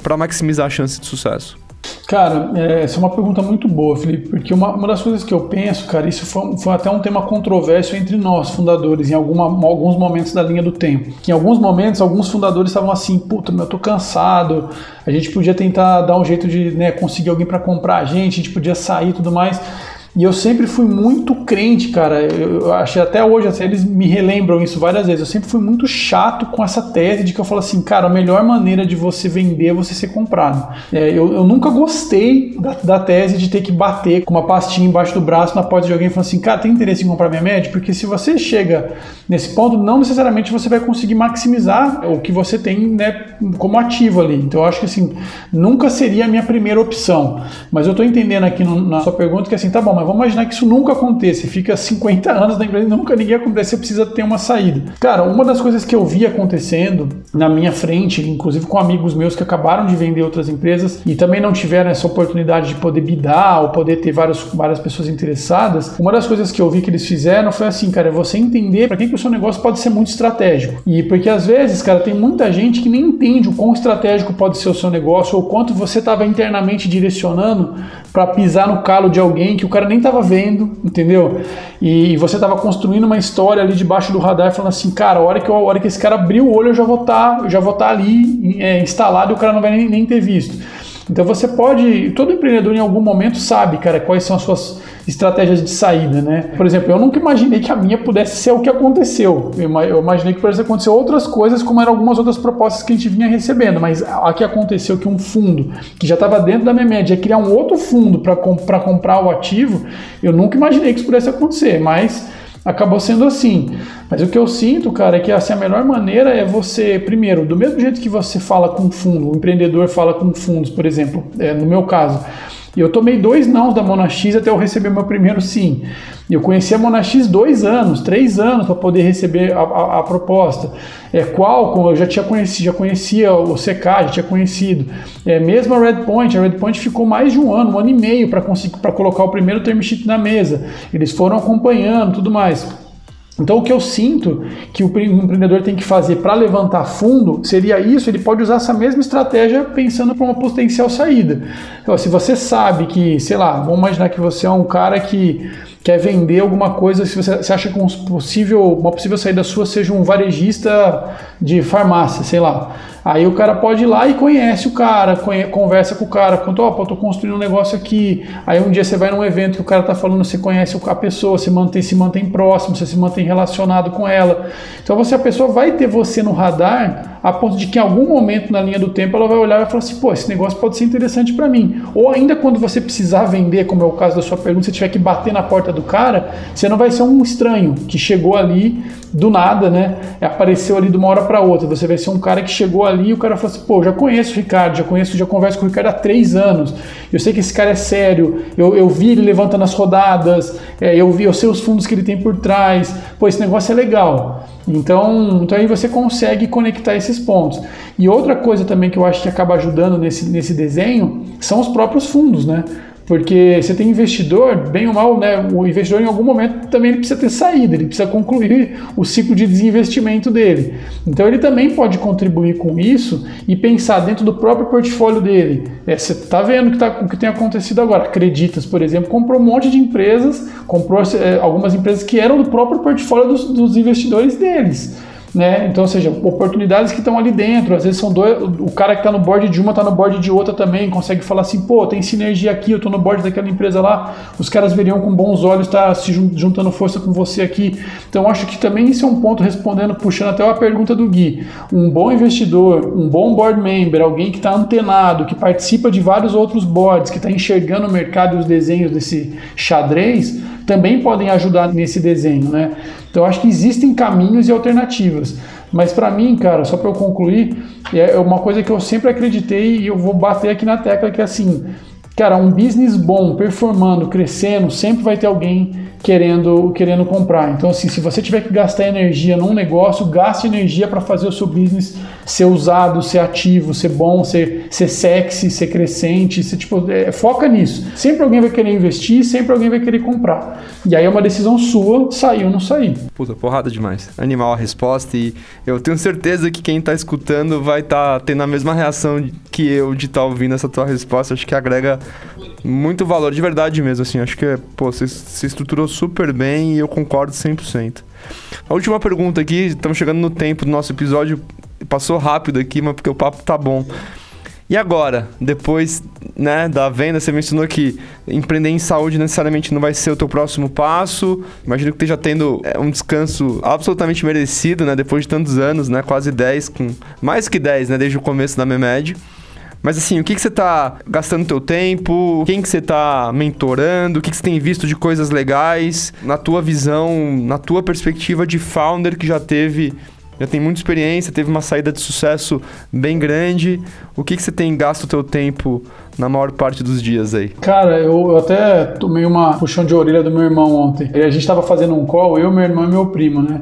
para maximizar a chance de sucesso? Cara, é, essa é uma pergunta muito boa, Felipe, porque uma, uma das coisas que eu penso, cara, isso foi, foi, até um tema controverso entre nós, fundadores, em alguma, alguns momentos da linha do tempo. Que em alguns momentos, alguns fundadores estavam assim, puta, eu tô cansado, a gente podia tentar dar um jeito de né, conseguir alguém para comprar a gente, a gente podia sair e tudo mais. E eu sempre fui muito crente, cara. Eu, achei até hoje, assim, eles me relembram isso várias vezes. Eu sempre fui muito chato com essa tese de que eu falo assim, cara, a melhor maneira de você vender é você ser comprado. É, eu, eu, nunca gostei da, da, tese de ter que bater com uma pastinha embaixo do braço na porta de alguém e falar assim, cara, tem interesse em comprar minha média? Porque se você chega nesse ponto, não necessariamente você vai conseguir maximizar o que você tem né, como ativo ali. Então eu acho que assim, nunca seria a minha primeira opção. Mas eu estou entendendo aqui no, na sua pergunta que assim, tá bom, mas vamos imaginar que isso nunca aconteça. Fica 50 anos na empresa e nunca ninguém acontece, você precisa ter uma saída. Cara, uma das coisas que eu vi acontecendo na minha frente, inclusive com amigos meus que acabaram de vender outras empresas e também não tiveram essa oportunidade de poder bidar ou poder ter várias, várias pessoas interessadas, uma das coisas que eu vi que eles fizeram foi assim, cara, é você entender para que, que o seu negócio pode ser muito estratégico. E porque às vezes, cara, tem muita gente que nem entende o quão estratégico pode ser o seu negócio ou quanto você estava internamente direcionando para pisar no calo de alguém que o cara nem estava vendo, entendeu? E você estava construindo uma história ali debaixo do radar falando assim, cara, a hora que, a hora que esse cara abrir o olho eu já vou estar tá, já vou tá ali é, instalado e o cara não vai nem, nem ter visto. Então você pode, todo empreendedor em algum momento sabe, cara, quais são as suas estratégias de saída, né? Por exemplo, eu nunca imaginei que a minha pudesse ser o que aconteceu. Eu imaginei que pudesse acontecer outras coisas, como eram algumas outras propostas que a gente vinha recebendo, mas a que aconteceu que um fundo que já estava dentro da minha média ia criar um outro fundo para comprar o ativo, eu nunca imaginei que isso pudesse acontecer, mas acabou sendo assim. Mas o que eu sinto, cara, é que assim, a melhor maneira é você, primeiro, do mesmo jeito que você fala com fundo, o empreendedor fala com fundos, por exemplo, é, no meu caso, eu tomei dois não da Monax até eu receber meu primeiro sim. Eu conheci a Monax dois anos, três anos para poder receber a, a, a, proposta. É, Qualcomm, eu já tinha conhecido, já conhecia o CK, já tinha conhecido. É, mesmo a Redpoint, a Redpoint ficou mais de um ano, um ano e meio para conseguir para colocar o primeiro term sheet na mesa. Eles foram acompanhando, tudo mais. Então, o que eu sinto que o empreendedor tem que fazer para levantar fundo seria isso. Ele pode usar essa mesma estratégia pensando para uma potencial saída. Então, se você sabe que, sei lá, vamos imaginar que você é um cara que quer vender alguma coisa, se você, você acha que um possível, uma possível saída sua seja um varejista de farmácia, sei lá. Aí o cara pode ir lá e conhece o cara, conversa com o cara, conta, ó, oh, tô construindo um negócio aqui. Aí um dia você vai num evento que o cara tá falando, você conhece a pessoa, você mantém, se mantém próximo, você se mantém relacionado com ela. Então você, a pessoa vai ter você no radar a ponto de que em algum momento na linha do tempo ela vai olhar e vai falar assim, pô, esse negócio pode ser interessante para mim. Ou ainda quando você precisar vender, como é o caso da sua pergunta, você tiver que bater na porta do cara, você não vai ser um estranho que chegou ali do nada, né? Apareceu ali de uma hora para outra. Você vai ser um cara que chegou ali e o cara falou assim: pô, já conheço o Ricardo, já conheço, já converso com o Ricardo há três anos. Eu sei que esse cara é sério. Eu, eu vi ele levantando as rodadas. É, eu vi, eu sei os fundos que ele tem por trás. Pô, esse negócio é legal. Então, então aí você consegue conectar esses pontos. E outra coisa também que eu acho que acaba ajudando nesse, nesse desenho são os próprios fundos, né? Porque você tem investidor, bem ou mal, né? O investidor em algum momento também ele precisa ter saída, ele precisa concluir o ciclo de desinvestimento dele. Então ele também pode contribuir com isso e pensar dentro do próprio portfólio dele. É, você está vendo que tá, o que tem acontecido agora. Acreditas, por exemplo, comprou um monte de empresas, comprou é, algumas empresas que eram do próprio portfólio dos, dos investidores deles. Né? Então, ou seja, oportunidades que estão ali dentro. Às vezes são dois, o cara que está no board de uma está no board de outra também, consegue falar assim, pô, tem sinergia aqui, eu estou no board daquela empresa lá, os caras veriam com bons olhos estar tá se juntando força com você aqui. Então, acho que também isso é um ponto respondendo, puxando até a pergunta do Gui. Um bom investidor, um bom board member, alguém que está antenado, que participa de vários outros boards, que está enxergando o mercado e os desenhos desse xadrez, também podem ajudar nesse desenho, né? Então acho que existem caminhos e alternativas. Mas para mim, cara, só para eu concluir, é uma coisa que eu sempre acreditei e eu vou bater aqui na tecla que é assim, Cara, um business bom, performando, crescendo, sempre vai ter alguém querendo, querendo comprar. Então, assim, se você tiver que gastar energia num negócio, gaste energia para fazer o seu business ser usado, ser ativo, ser bom, ser, ser sexy, ser crescente. Ser, tipo, é, foca nisso. Sempre alguém vai querer investir, sempre alguém vai querer comprar. E aí é uma decisão sua, sair ou não sair. Puta, porrada demais. Animal a resposta e eu tenho certeza que quem tá escutando vai estar tá tendo a mesma reação que eu de estar tá ouvindo essa tua resposta. Acho que agrega muito valor, de verdade mesmo, assim. Acho que, pô, você se estruturou super bem e eu concordo 100%. A última pergunta aqui, estamos chegando no tempo do nosso episódio. Passou rápido aqui, mas porque o papo tá bom. E agora, depois né, da venda, você mencionou que empreender em saúde necessariamente não vai ser o teu próximo passo. Imagino que esteja tendo é, um descanso absolutamente merecido, né? Depois de tantos anos, né? Quase 10, com mais que 10, né? Desde o começo da Memed. Mas assim, o que, que você está gastando teu tempo? Quem que você está mentorando? O que, que você tem visto de coisas legais? Na tua visão, na tua perspectiva de founder que já teve já tem muita experiência, teve uma saída de sucesso bem grande. O que, que você tem gasto o teu tempo na maior parte dos dias aí? Cara, eu, até tomei uma puxão de orelha do meu irmão ontem. A gente estava fazendo um call, eu, meu irmão e meu primo, né?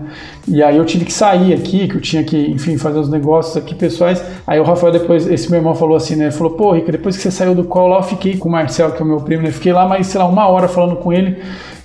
E aí eu tive que sair aqui, que eu tinha que, enfim, fazer uns negócios aqui pessoais. Aí o Rafael depois, esse meu irmão falou assim, né? Ele falou, pô, Rica, depois que você saiu do call lá, eu fiquei com o Marcel, que é o meu primo, né? Fiquei lá mais, sei lá, uma hora falando com ele.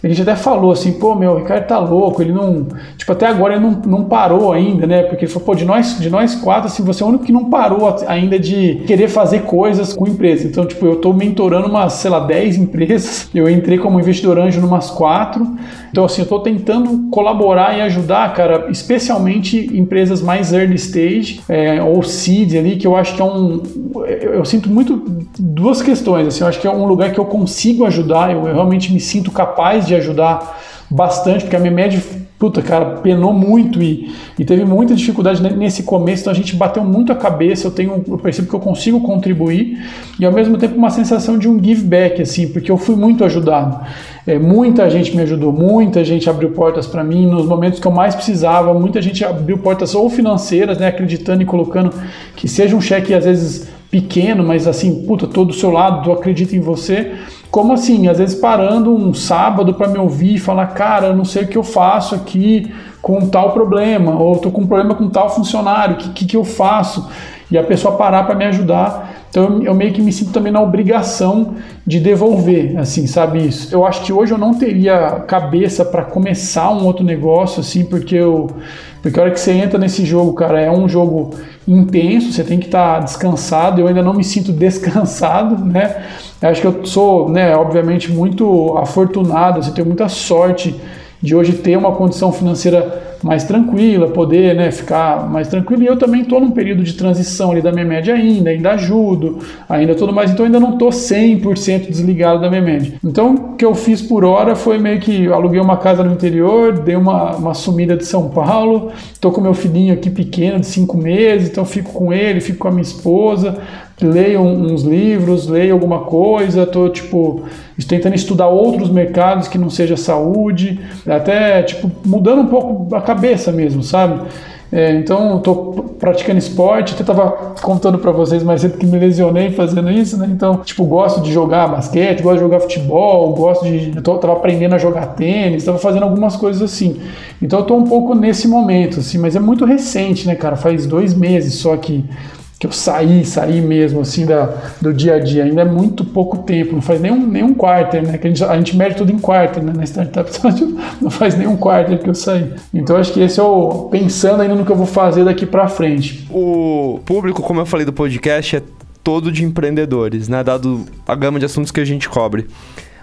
A gente até falou assim, pô, meu, o Ricardo tá louco, ele não. Tipo, até agora ele não, não parou ainda, né? Porque ele falou, pô, de nós, de nós quatro, assim, você é o único que não parou ainda de querer fazer coisas com empresa. Então, tipo, eu tô mentorando umas, sei lá, 10 empresas. Eu entrei como investidor anjo numas quatro. Então, assim, eu tô tentando colaborar e ajudar, cara, especialmente empresas mais early stage, é, ou seed ali, que eu acho que é um. Eu, eu sinto muito duas questões, assim, eu acho que é um lugar que eu consigo ajudar, eu, eu realmente me sinto capaz de ajudar bastante, porque a minha média, puta, cara, penou muito e, e teve muita dificuldade nesse começo, então a gente bateu muito a cabeça, eu tenho, eu percebo que eu consigo contribuir e ao mesmo tempo uma sensação de um give back, assim, porque eu fui muito ajudado. É, muita gente me ajudou, muita gente abriu portas para mim nos momentos que eu mais precisava, muita gente abriu portas ou financeiras, né, acreditando e colocando que seja um cheque às vezes pequeno, mas assim, puta, tô do seu lado, eu acredito em você como assim, às vezes parando um sábado para me ouvir e falar, cara, eu não sei o que eu faço aqui com tal problema, ou estou com um problema com tal funcionário, o que, que, que, eu faço? E a pessoa parar para me ajudar. Então eu, eu, meio que me sinto também na obrigação de devolver, assim, sabe isso? Eu acho que hoje eu não teria cabeça para começar um outro negócio, assim, porque eu. Porque a hora que você entra nesse jogo, cara, é um jogo intenso, você tem que estar tá descansado. Eu ainda não me sinto descansado, né? Acho que eu sou, né, obviamente, muito afortunado, assim, tenho muita sorte de hoje ter uma condição financeira mais tranquila, poder né, ficar mais tranquilo. E eu também estou num período de transição ali da minha média ainda, ainda ajudo, ainda tudo mais. Então ainda não estou 100% desligado da minha média. Então o que eu fiz por hora foi meio que aluguei uma casa no interior, dei uma, uma sumida de São Paulo, estou com meu filhinho aqui pequeno de 5 meses, então fico com ele, fico com a minha esposa, leio uns livros, leio alguma coisa, estou tipo tentando estudar outros mercados que não seja saúde, até tipo mudando um pouco a cabeça mesmo, sabe? É, então estou praticando esporte, até estava contando para vocês mais cedo que me lesionei fazendo isso, né? Então tipo gosto de jogar basquete, gosto de jogar futebol, gosto de, eu tô, tava aprendendo a jogar tênis, estava fazendo algumas coisas assim. Então eu estou um pouco nesse momento, assim, mas é muito recente, né, cara? Faz dois meses só que que eu saí, saí mesmo, assim, da, do dia a dia. Ainda é muito pouco tempo, não faz nenhum, nenhum quarter, né? Que a gente, a gente mede tudo em quarter, né? Na startup, não faz nenhum quarter que eu saí. Então, acho que esse é o... Pensando ainda no que eu vou fazer daqui para frente. O público, como eu falei do podcast, é todo de empreendedores, né? Dado a gama de assuntos que a gente cobre.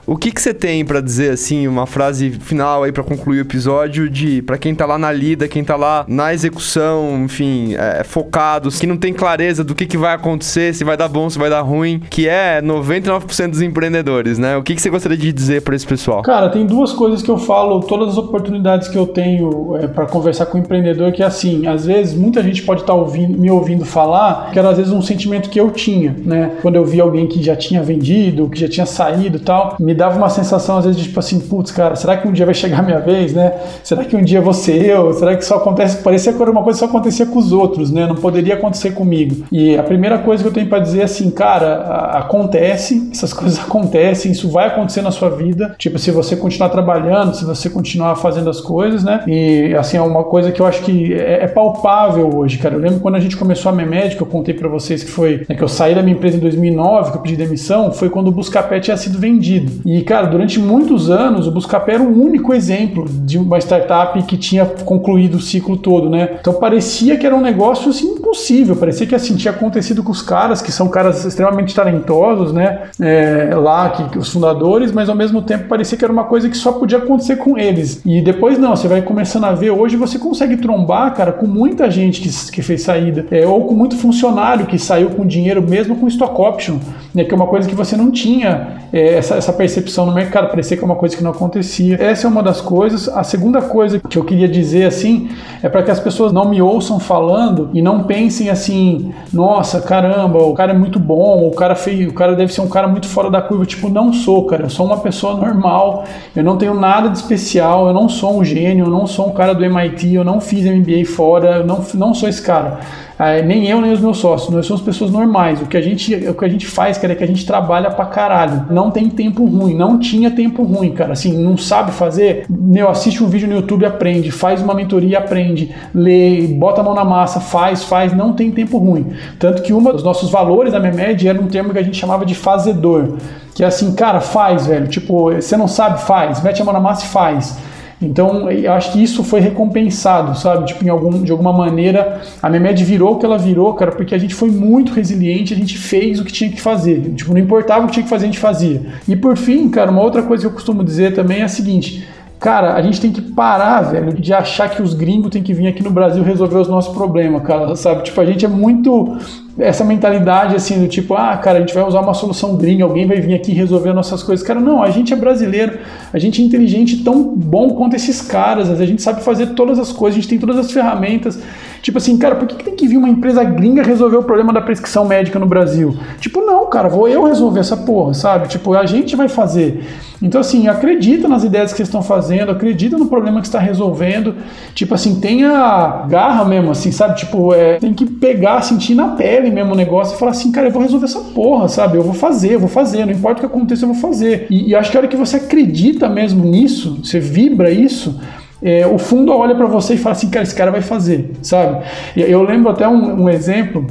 O que que você tem para dizer assim, uma frase final aí para concluir o episódio de para quem tá lá na lida, quem tá lá na execução, enfim, é, focado, que não tem clareza do que que vai acontecer, se vai dar bom, se vai dar ruim, que é 99% dos empreendedores, né? O que que você gostaria de dizer para esse pessoal? Cara, tem duas coisas que eu falo, todas as oportunidades que eu tenho é, para conversar com o empreendedor, que é assim, às vezes muita gente pode estar tá ouvindo, me ouvindo falar, que era às vezes um sentimento que eu tinha, né? Quando eu vi alguém que já tinha vendido, que já tinha saído, tal, me dava uma sensação, às vezes, de tipo assim, putz, cara, será que um dia vai chegar a minha vez, né? Será que um dia vou ser eu? Será que só acontece? Parecia que era uma coisa que só acontecia com os outros, né? Não poderia acontecer comigo. E a primeira coisa que eu tenho para dizer é assim, cara, acontece, essas coisas acontecem, isso vai acontecer na sua vida. Tipo, se você continuar trabalhando, se você continuar fazendo as coisas, né? E assim, é uma coisa que eu acho que é, é palpável hoje, cara. Eu lembro quando a gente começou a Memed, que eu contei para vocês que foi, né, que eu saí da minha empresa em 2009, que eu pedi demissão, foi quando o Buscapé tinha sido vendido. E, cara, durante muitos anos, o Buscapé era o único exemplo de uma startup que tinha concluído o ciclo todo, né? Então parecia que era um negócio assim, impossível, parecia que assim tinha acontecido com os caras, que são caras extremamente talentosos, né? É, lá, que, os fundadores, mas ao mesmo tempo parecia que era uma coisa que só podia acontecer com eles. E depois não, você vai começando a ver, hoje você consegue trombar, cara, com muita gente que, que fez saída, é, ou com muito funcionário que saiu com dinheiro, mesmo com stock option, né? Que é uma coisa que você não tinha é, essa, essa percepção no mercado, parecia que é uma coisa que não acontecia. Essa é uma das coisas. A segunda coisa que eu queria dizer assim é para que as pessoas não me ouçam falando e não pensem assim, nossa, caramba, o cara é muito bom, o cara feio, o cara deve ser um cara muito fora da curva. Tipo, não sou, cara. Eu sou uma pessoa normal, eu não tenho nada de especial, eu não sou um gênio, eu não sou um cara do MIT, eu não fiz MBA fora, eu não, não sou esse cara. É, nem eu, nem os meus sócios. Nós somos pessoas normais. O que a gente, o que a gente faz, cara, é que a gente trabalha pra caralho. Não tem tempo ruim. Não tinha tempo ruim, cara. Assim, não sabe fazer? Meu, assiste um vídeo no YouTube aprende. Faz uma mentoria aprende. Lê, bota a mão na massa, faz, faz. Não tem tempo ruim. Tanto que um dos nossos valores da Memed era um termo que a gente chamava de fazedor. Que é assim, cara, faz, velho. Tipo, você não sabe, faz. Mete a mão na massa e faz. Então, eu acho que isso foi recompensado, sabe? Tipo, algum, de alguma maneira, a Memed virou o que ela virou, cara, porque a gente foi muito resiliente, a gente fez o que tinha que fazer. Tipo, não importava o que tinha que fazer, a gente fazia. E por fim, cara, uma outra coisa que eu costumo dizer também é a seguinte: Cara, a gente tem que parar, velho, de achar que os gringos têm que vir aqui no Brasil resolver os nossos problemas, cara, sabe? Tipo, a gente é muito essa mentalidade assim do tipo, ah, cara, a gente vai usar uma solução gringa, alguém vai vir aqui resolver nossas coisas. Cara, não, a gente é brasileiro, a gente é inteligente tão bom quanto esses caras, a gente sabe fazer todas as coisas, a gente tem todas as ferramentas. Tipo assim, cara, por que, que tem que vir uma empresa gringa resolver o problema da prescrição médica no Brasil? Tipo, não, cara, vou eu resolver essa porra, sabe? Tipo, a gente vai fazer. Então, assim, acredita nas ideias que vocês estão fazendo, acredita no problema que está resolvendo. Tipo assim, tenha garra mesmo, assim, sabe? Tipo, é, tem que pegar, sentir na pele mesmo o negócio e falar assim, cara, eu vou resolver essa porra, sabe? Eu vou fazer, eu vou fazer, não importa o que aconteça, eu vou fazer. E, e acho que a hora que você acredita mesmo nisso, você vibra isso, é, o fundo olha para você e fala assim, cara, esse cara vai fazer, sabe? Eu lembro até um, um exemplo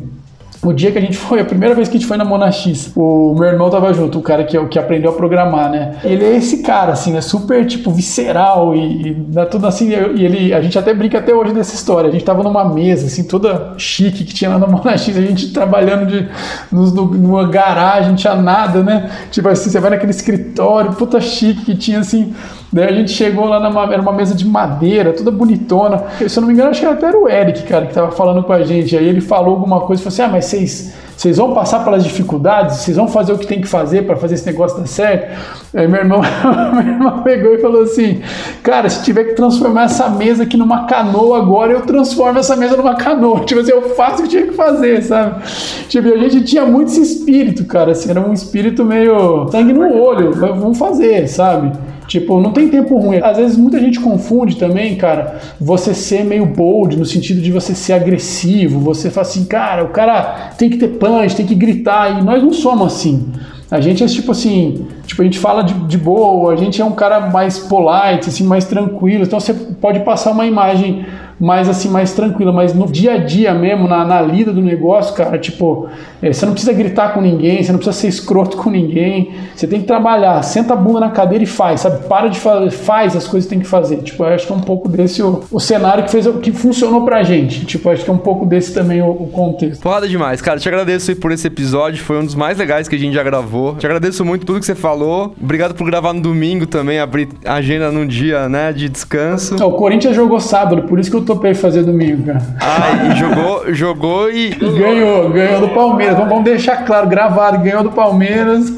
o dia que a gente foi, a primeira vez que a gente foi na Monax, o meu irmão tava junto, o cara que, que aprendeu a programar, né? Ele é esse cara, assim, é super, tipo, visceral e, e dá tudo assim. E ele, a gente até brinca até hoje dessa história. A gente tava numa mesa, assim, toda chique que tinha lá na Monax, a gente trabalhando de, nos, numa garagem, não tinha nada, né? Tipo assim, você vai naquele escritório, puta chique que tinha, assim, Daí a gente chegou lá numa era uma mesa de madeira, toda bonitona. Se eu não me engano, acho que até era o Eric, cara, que tava falando com a gente. Aí ele falou alguma coisa, falou assim: "Ah, mas vocês vocês vão passar pelas dificuldades, vocês vão fazer o que tem que fazer para fazer esse negócio dar certo. Aí meu irmão, meu irmão pegou e falou assim: Cara, se tiver que transformar essa mesa aqui numa canoa agora, eu transformo essa mesa numa canoa. Tipo assim, eu faço o que tinha que fazer, sabe? Tipo, a gente tinha muito esse espírito, cara. Assim, era um espírito meio sangue no olho. Vamos fazer, sabe? Tipo, não tem tempo ruim. Às vezes muita gente confunde também, cara, você ser meio bold, no sentido de você ser agressivo. Você fala assim, cara, o cara tem que ter punch, tem que gritar. E nós não somos assim. A gente é tipo assim, tipo, a gente fala de, de boa, a gente é um cara mais polite, assim, mais tranquilo. Então você pode passar uma imagem mais assim, mais tranquila, mas no dia a dia mesmo, na, na lida do negócio, cara, tipo, é, você não precisa gritar com ninguém, você não precisa ser escroto com ninguém, você tem que trabalhar, senta a bunda na cadeira e faz, sabe? Para de fazer, faz as coisas que tem que fazer. Tipo, eu acho que é um pouco desse o, o cenário que fez que funcionou pra gente. Tipo, acho que é um pouco desse também o, o contexto. Foda demais, cara. Te agradeço por esse episódio, foi um dos mais legais que a gente já gravou. Te agradeço muito tudo que você falou. Obrigado por gravar no domingo também, abrir a agenda num dia, né, de descanso. o Corinthians jogou sábado, por isso que eu topei fazer domingo, cara. Ah, e jogou, jogou e. Ganhou, ganhou do Palmeiras. Vamos, vamos deixar claro, gravado, ganhou do Palmeiras.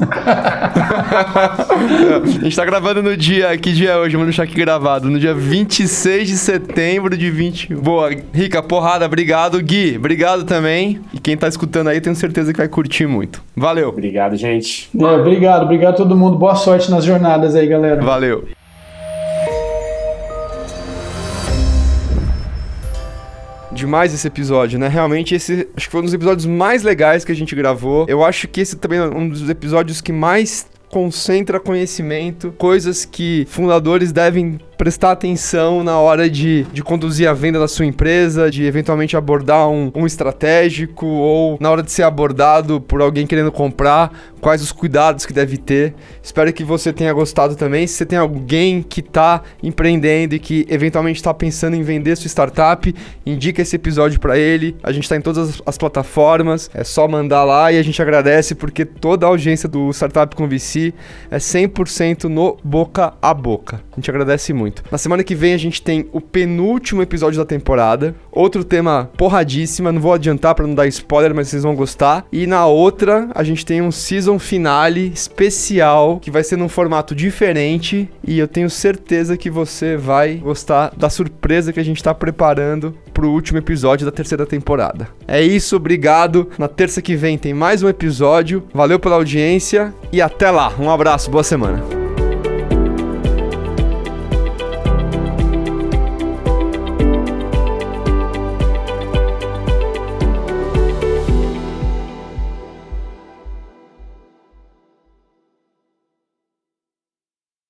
a gente tá gravando no dia. Que dia é hoje? Vamos deixar aqui gravado. No dia 26 de setembro de 20. Boa, Rica, porrada, obrigado. Gui, obrigado também. E quem tá escutando aí, tenho certeza que vai curtir muito. Valeu. Obrigado, gente. É, obrigado, obrigado a todo mundo. Boa sorte nas jornadas aí, galera. Valeu. demais esse episódio, né? Realmente, esse acho que foi um dos episódios mais legais que a gente gravou. Eu acho que esse também é um dos episódios que mais concentra conhecimento, coisas que fundadores devem prestar atenção na hora de, de conduzir a venda da sua empresa, de eventualmente abordar um, um estratégico ou na hora de ser abordado por alguém querendo comprar, quais os cuidados que deve ter. Espero que você tenha gostado também. Se você tem alguém que está empreendendo e que eventualmente está pensando em vender sua startup, indica esse episódio para ele. A gente está em todas as, as plataformas, é só mandar lá e a gente agradece porque toda a audiência do Startup com VC é 100% no boca a boca. A gente agradece muito muito. Na semana que vem a gente tem o penúltimo episódio da temporada. Outro tema porradíssima, não vou adiantar para não dar spoiler, mas vocês vão gostar. E na outra, a gente tem um season finale especial que vai ser num formato diferente e eu tenho certeza que você vai gostar da surpresa que a gente tá preparando pro último episódio da terceira temporada. É isso, obrigado. Na terça que vem tem mais um episódio. Valeu pela audiência e até lá. Um abraço, boa semana.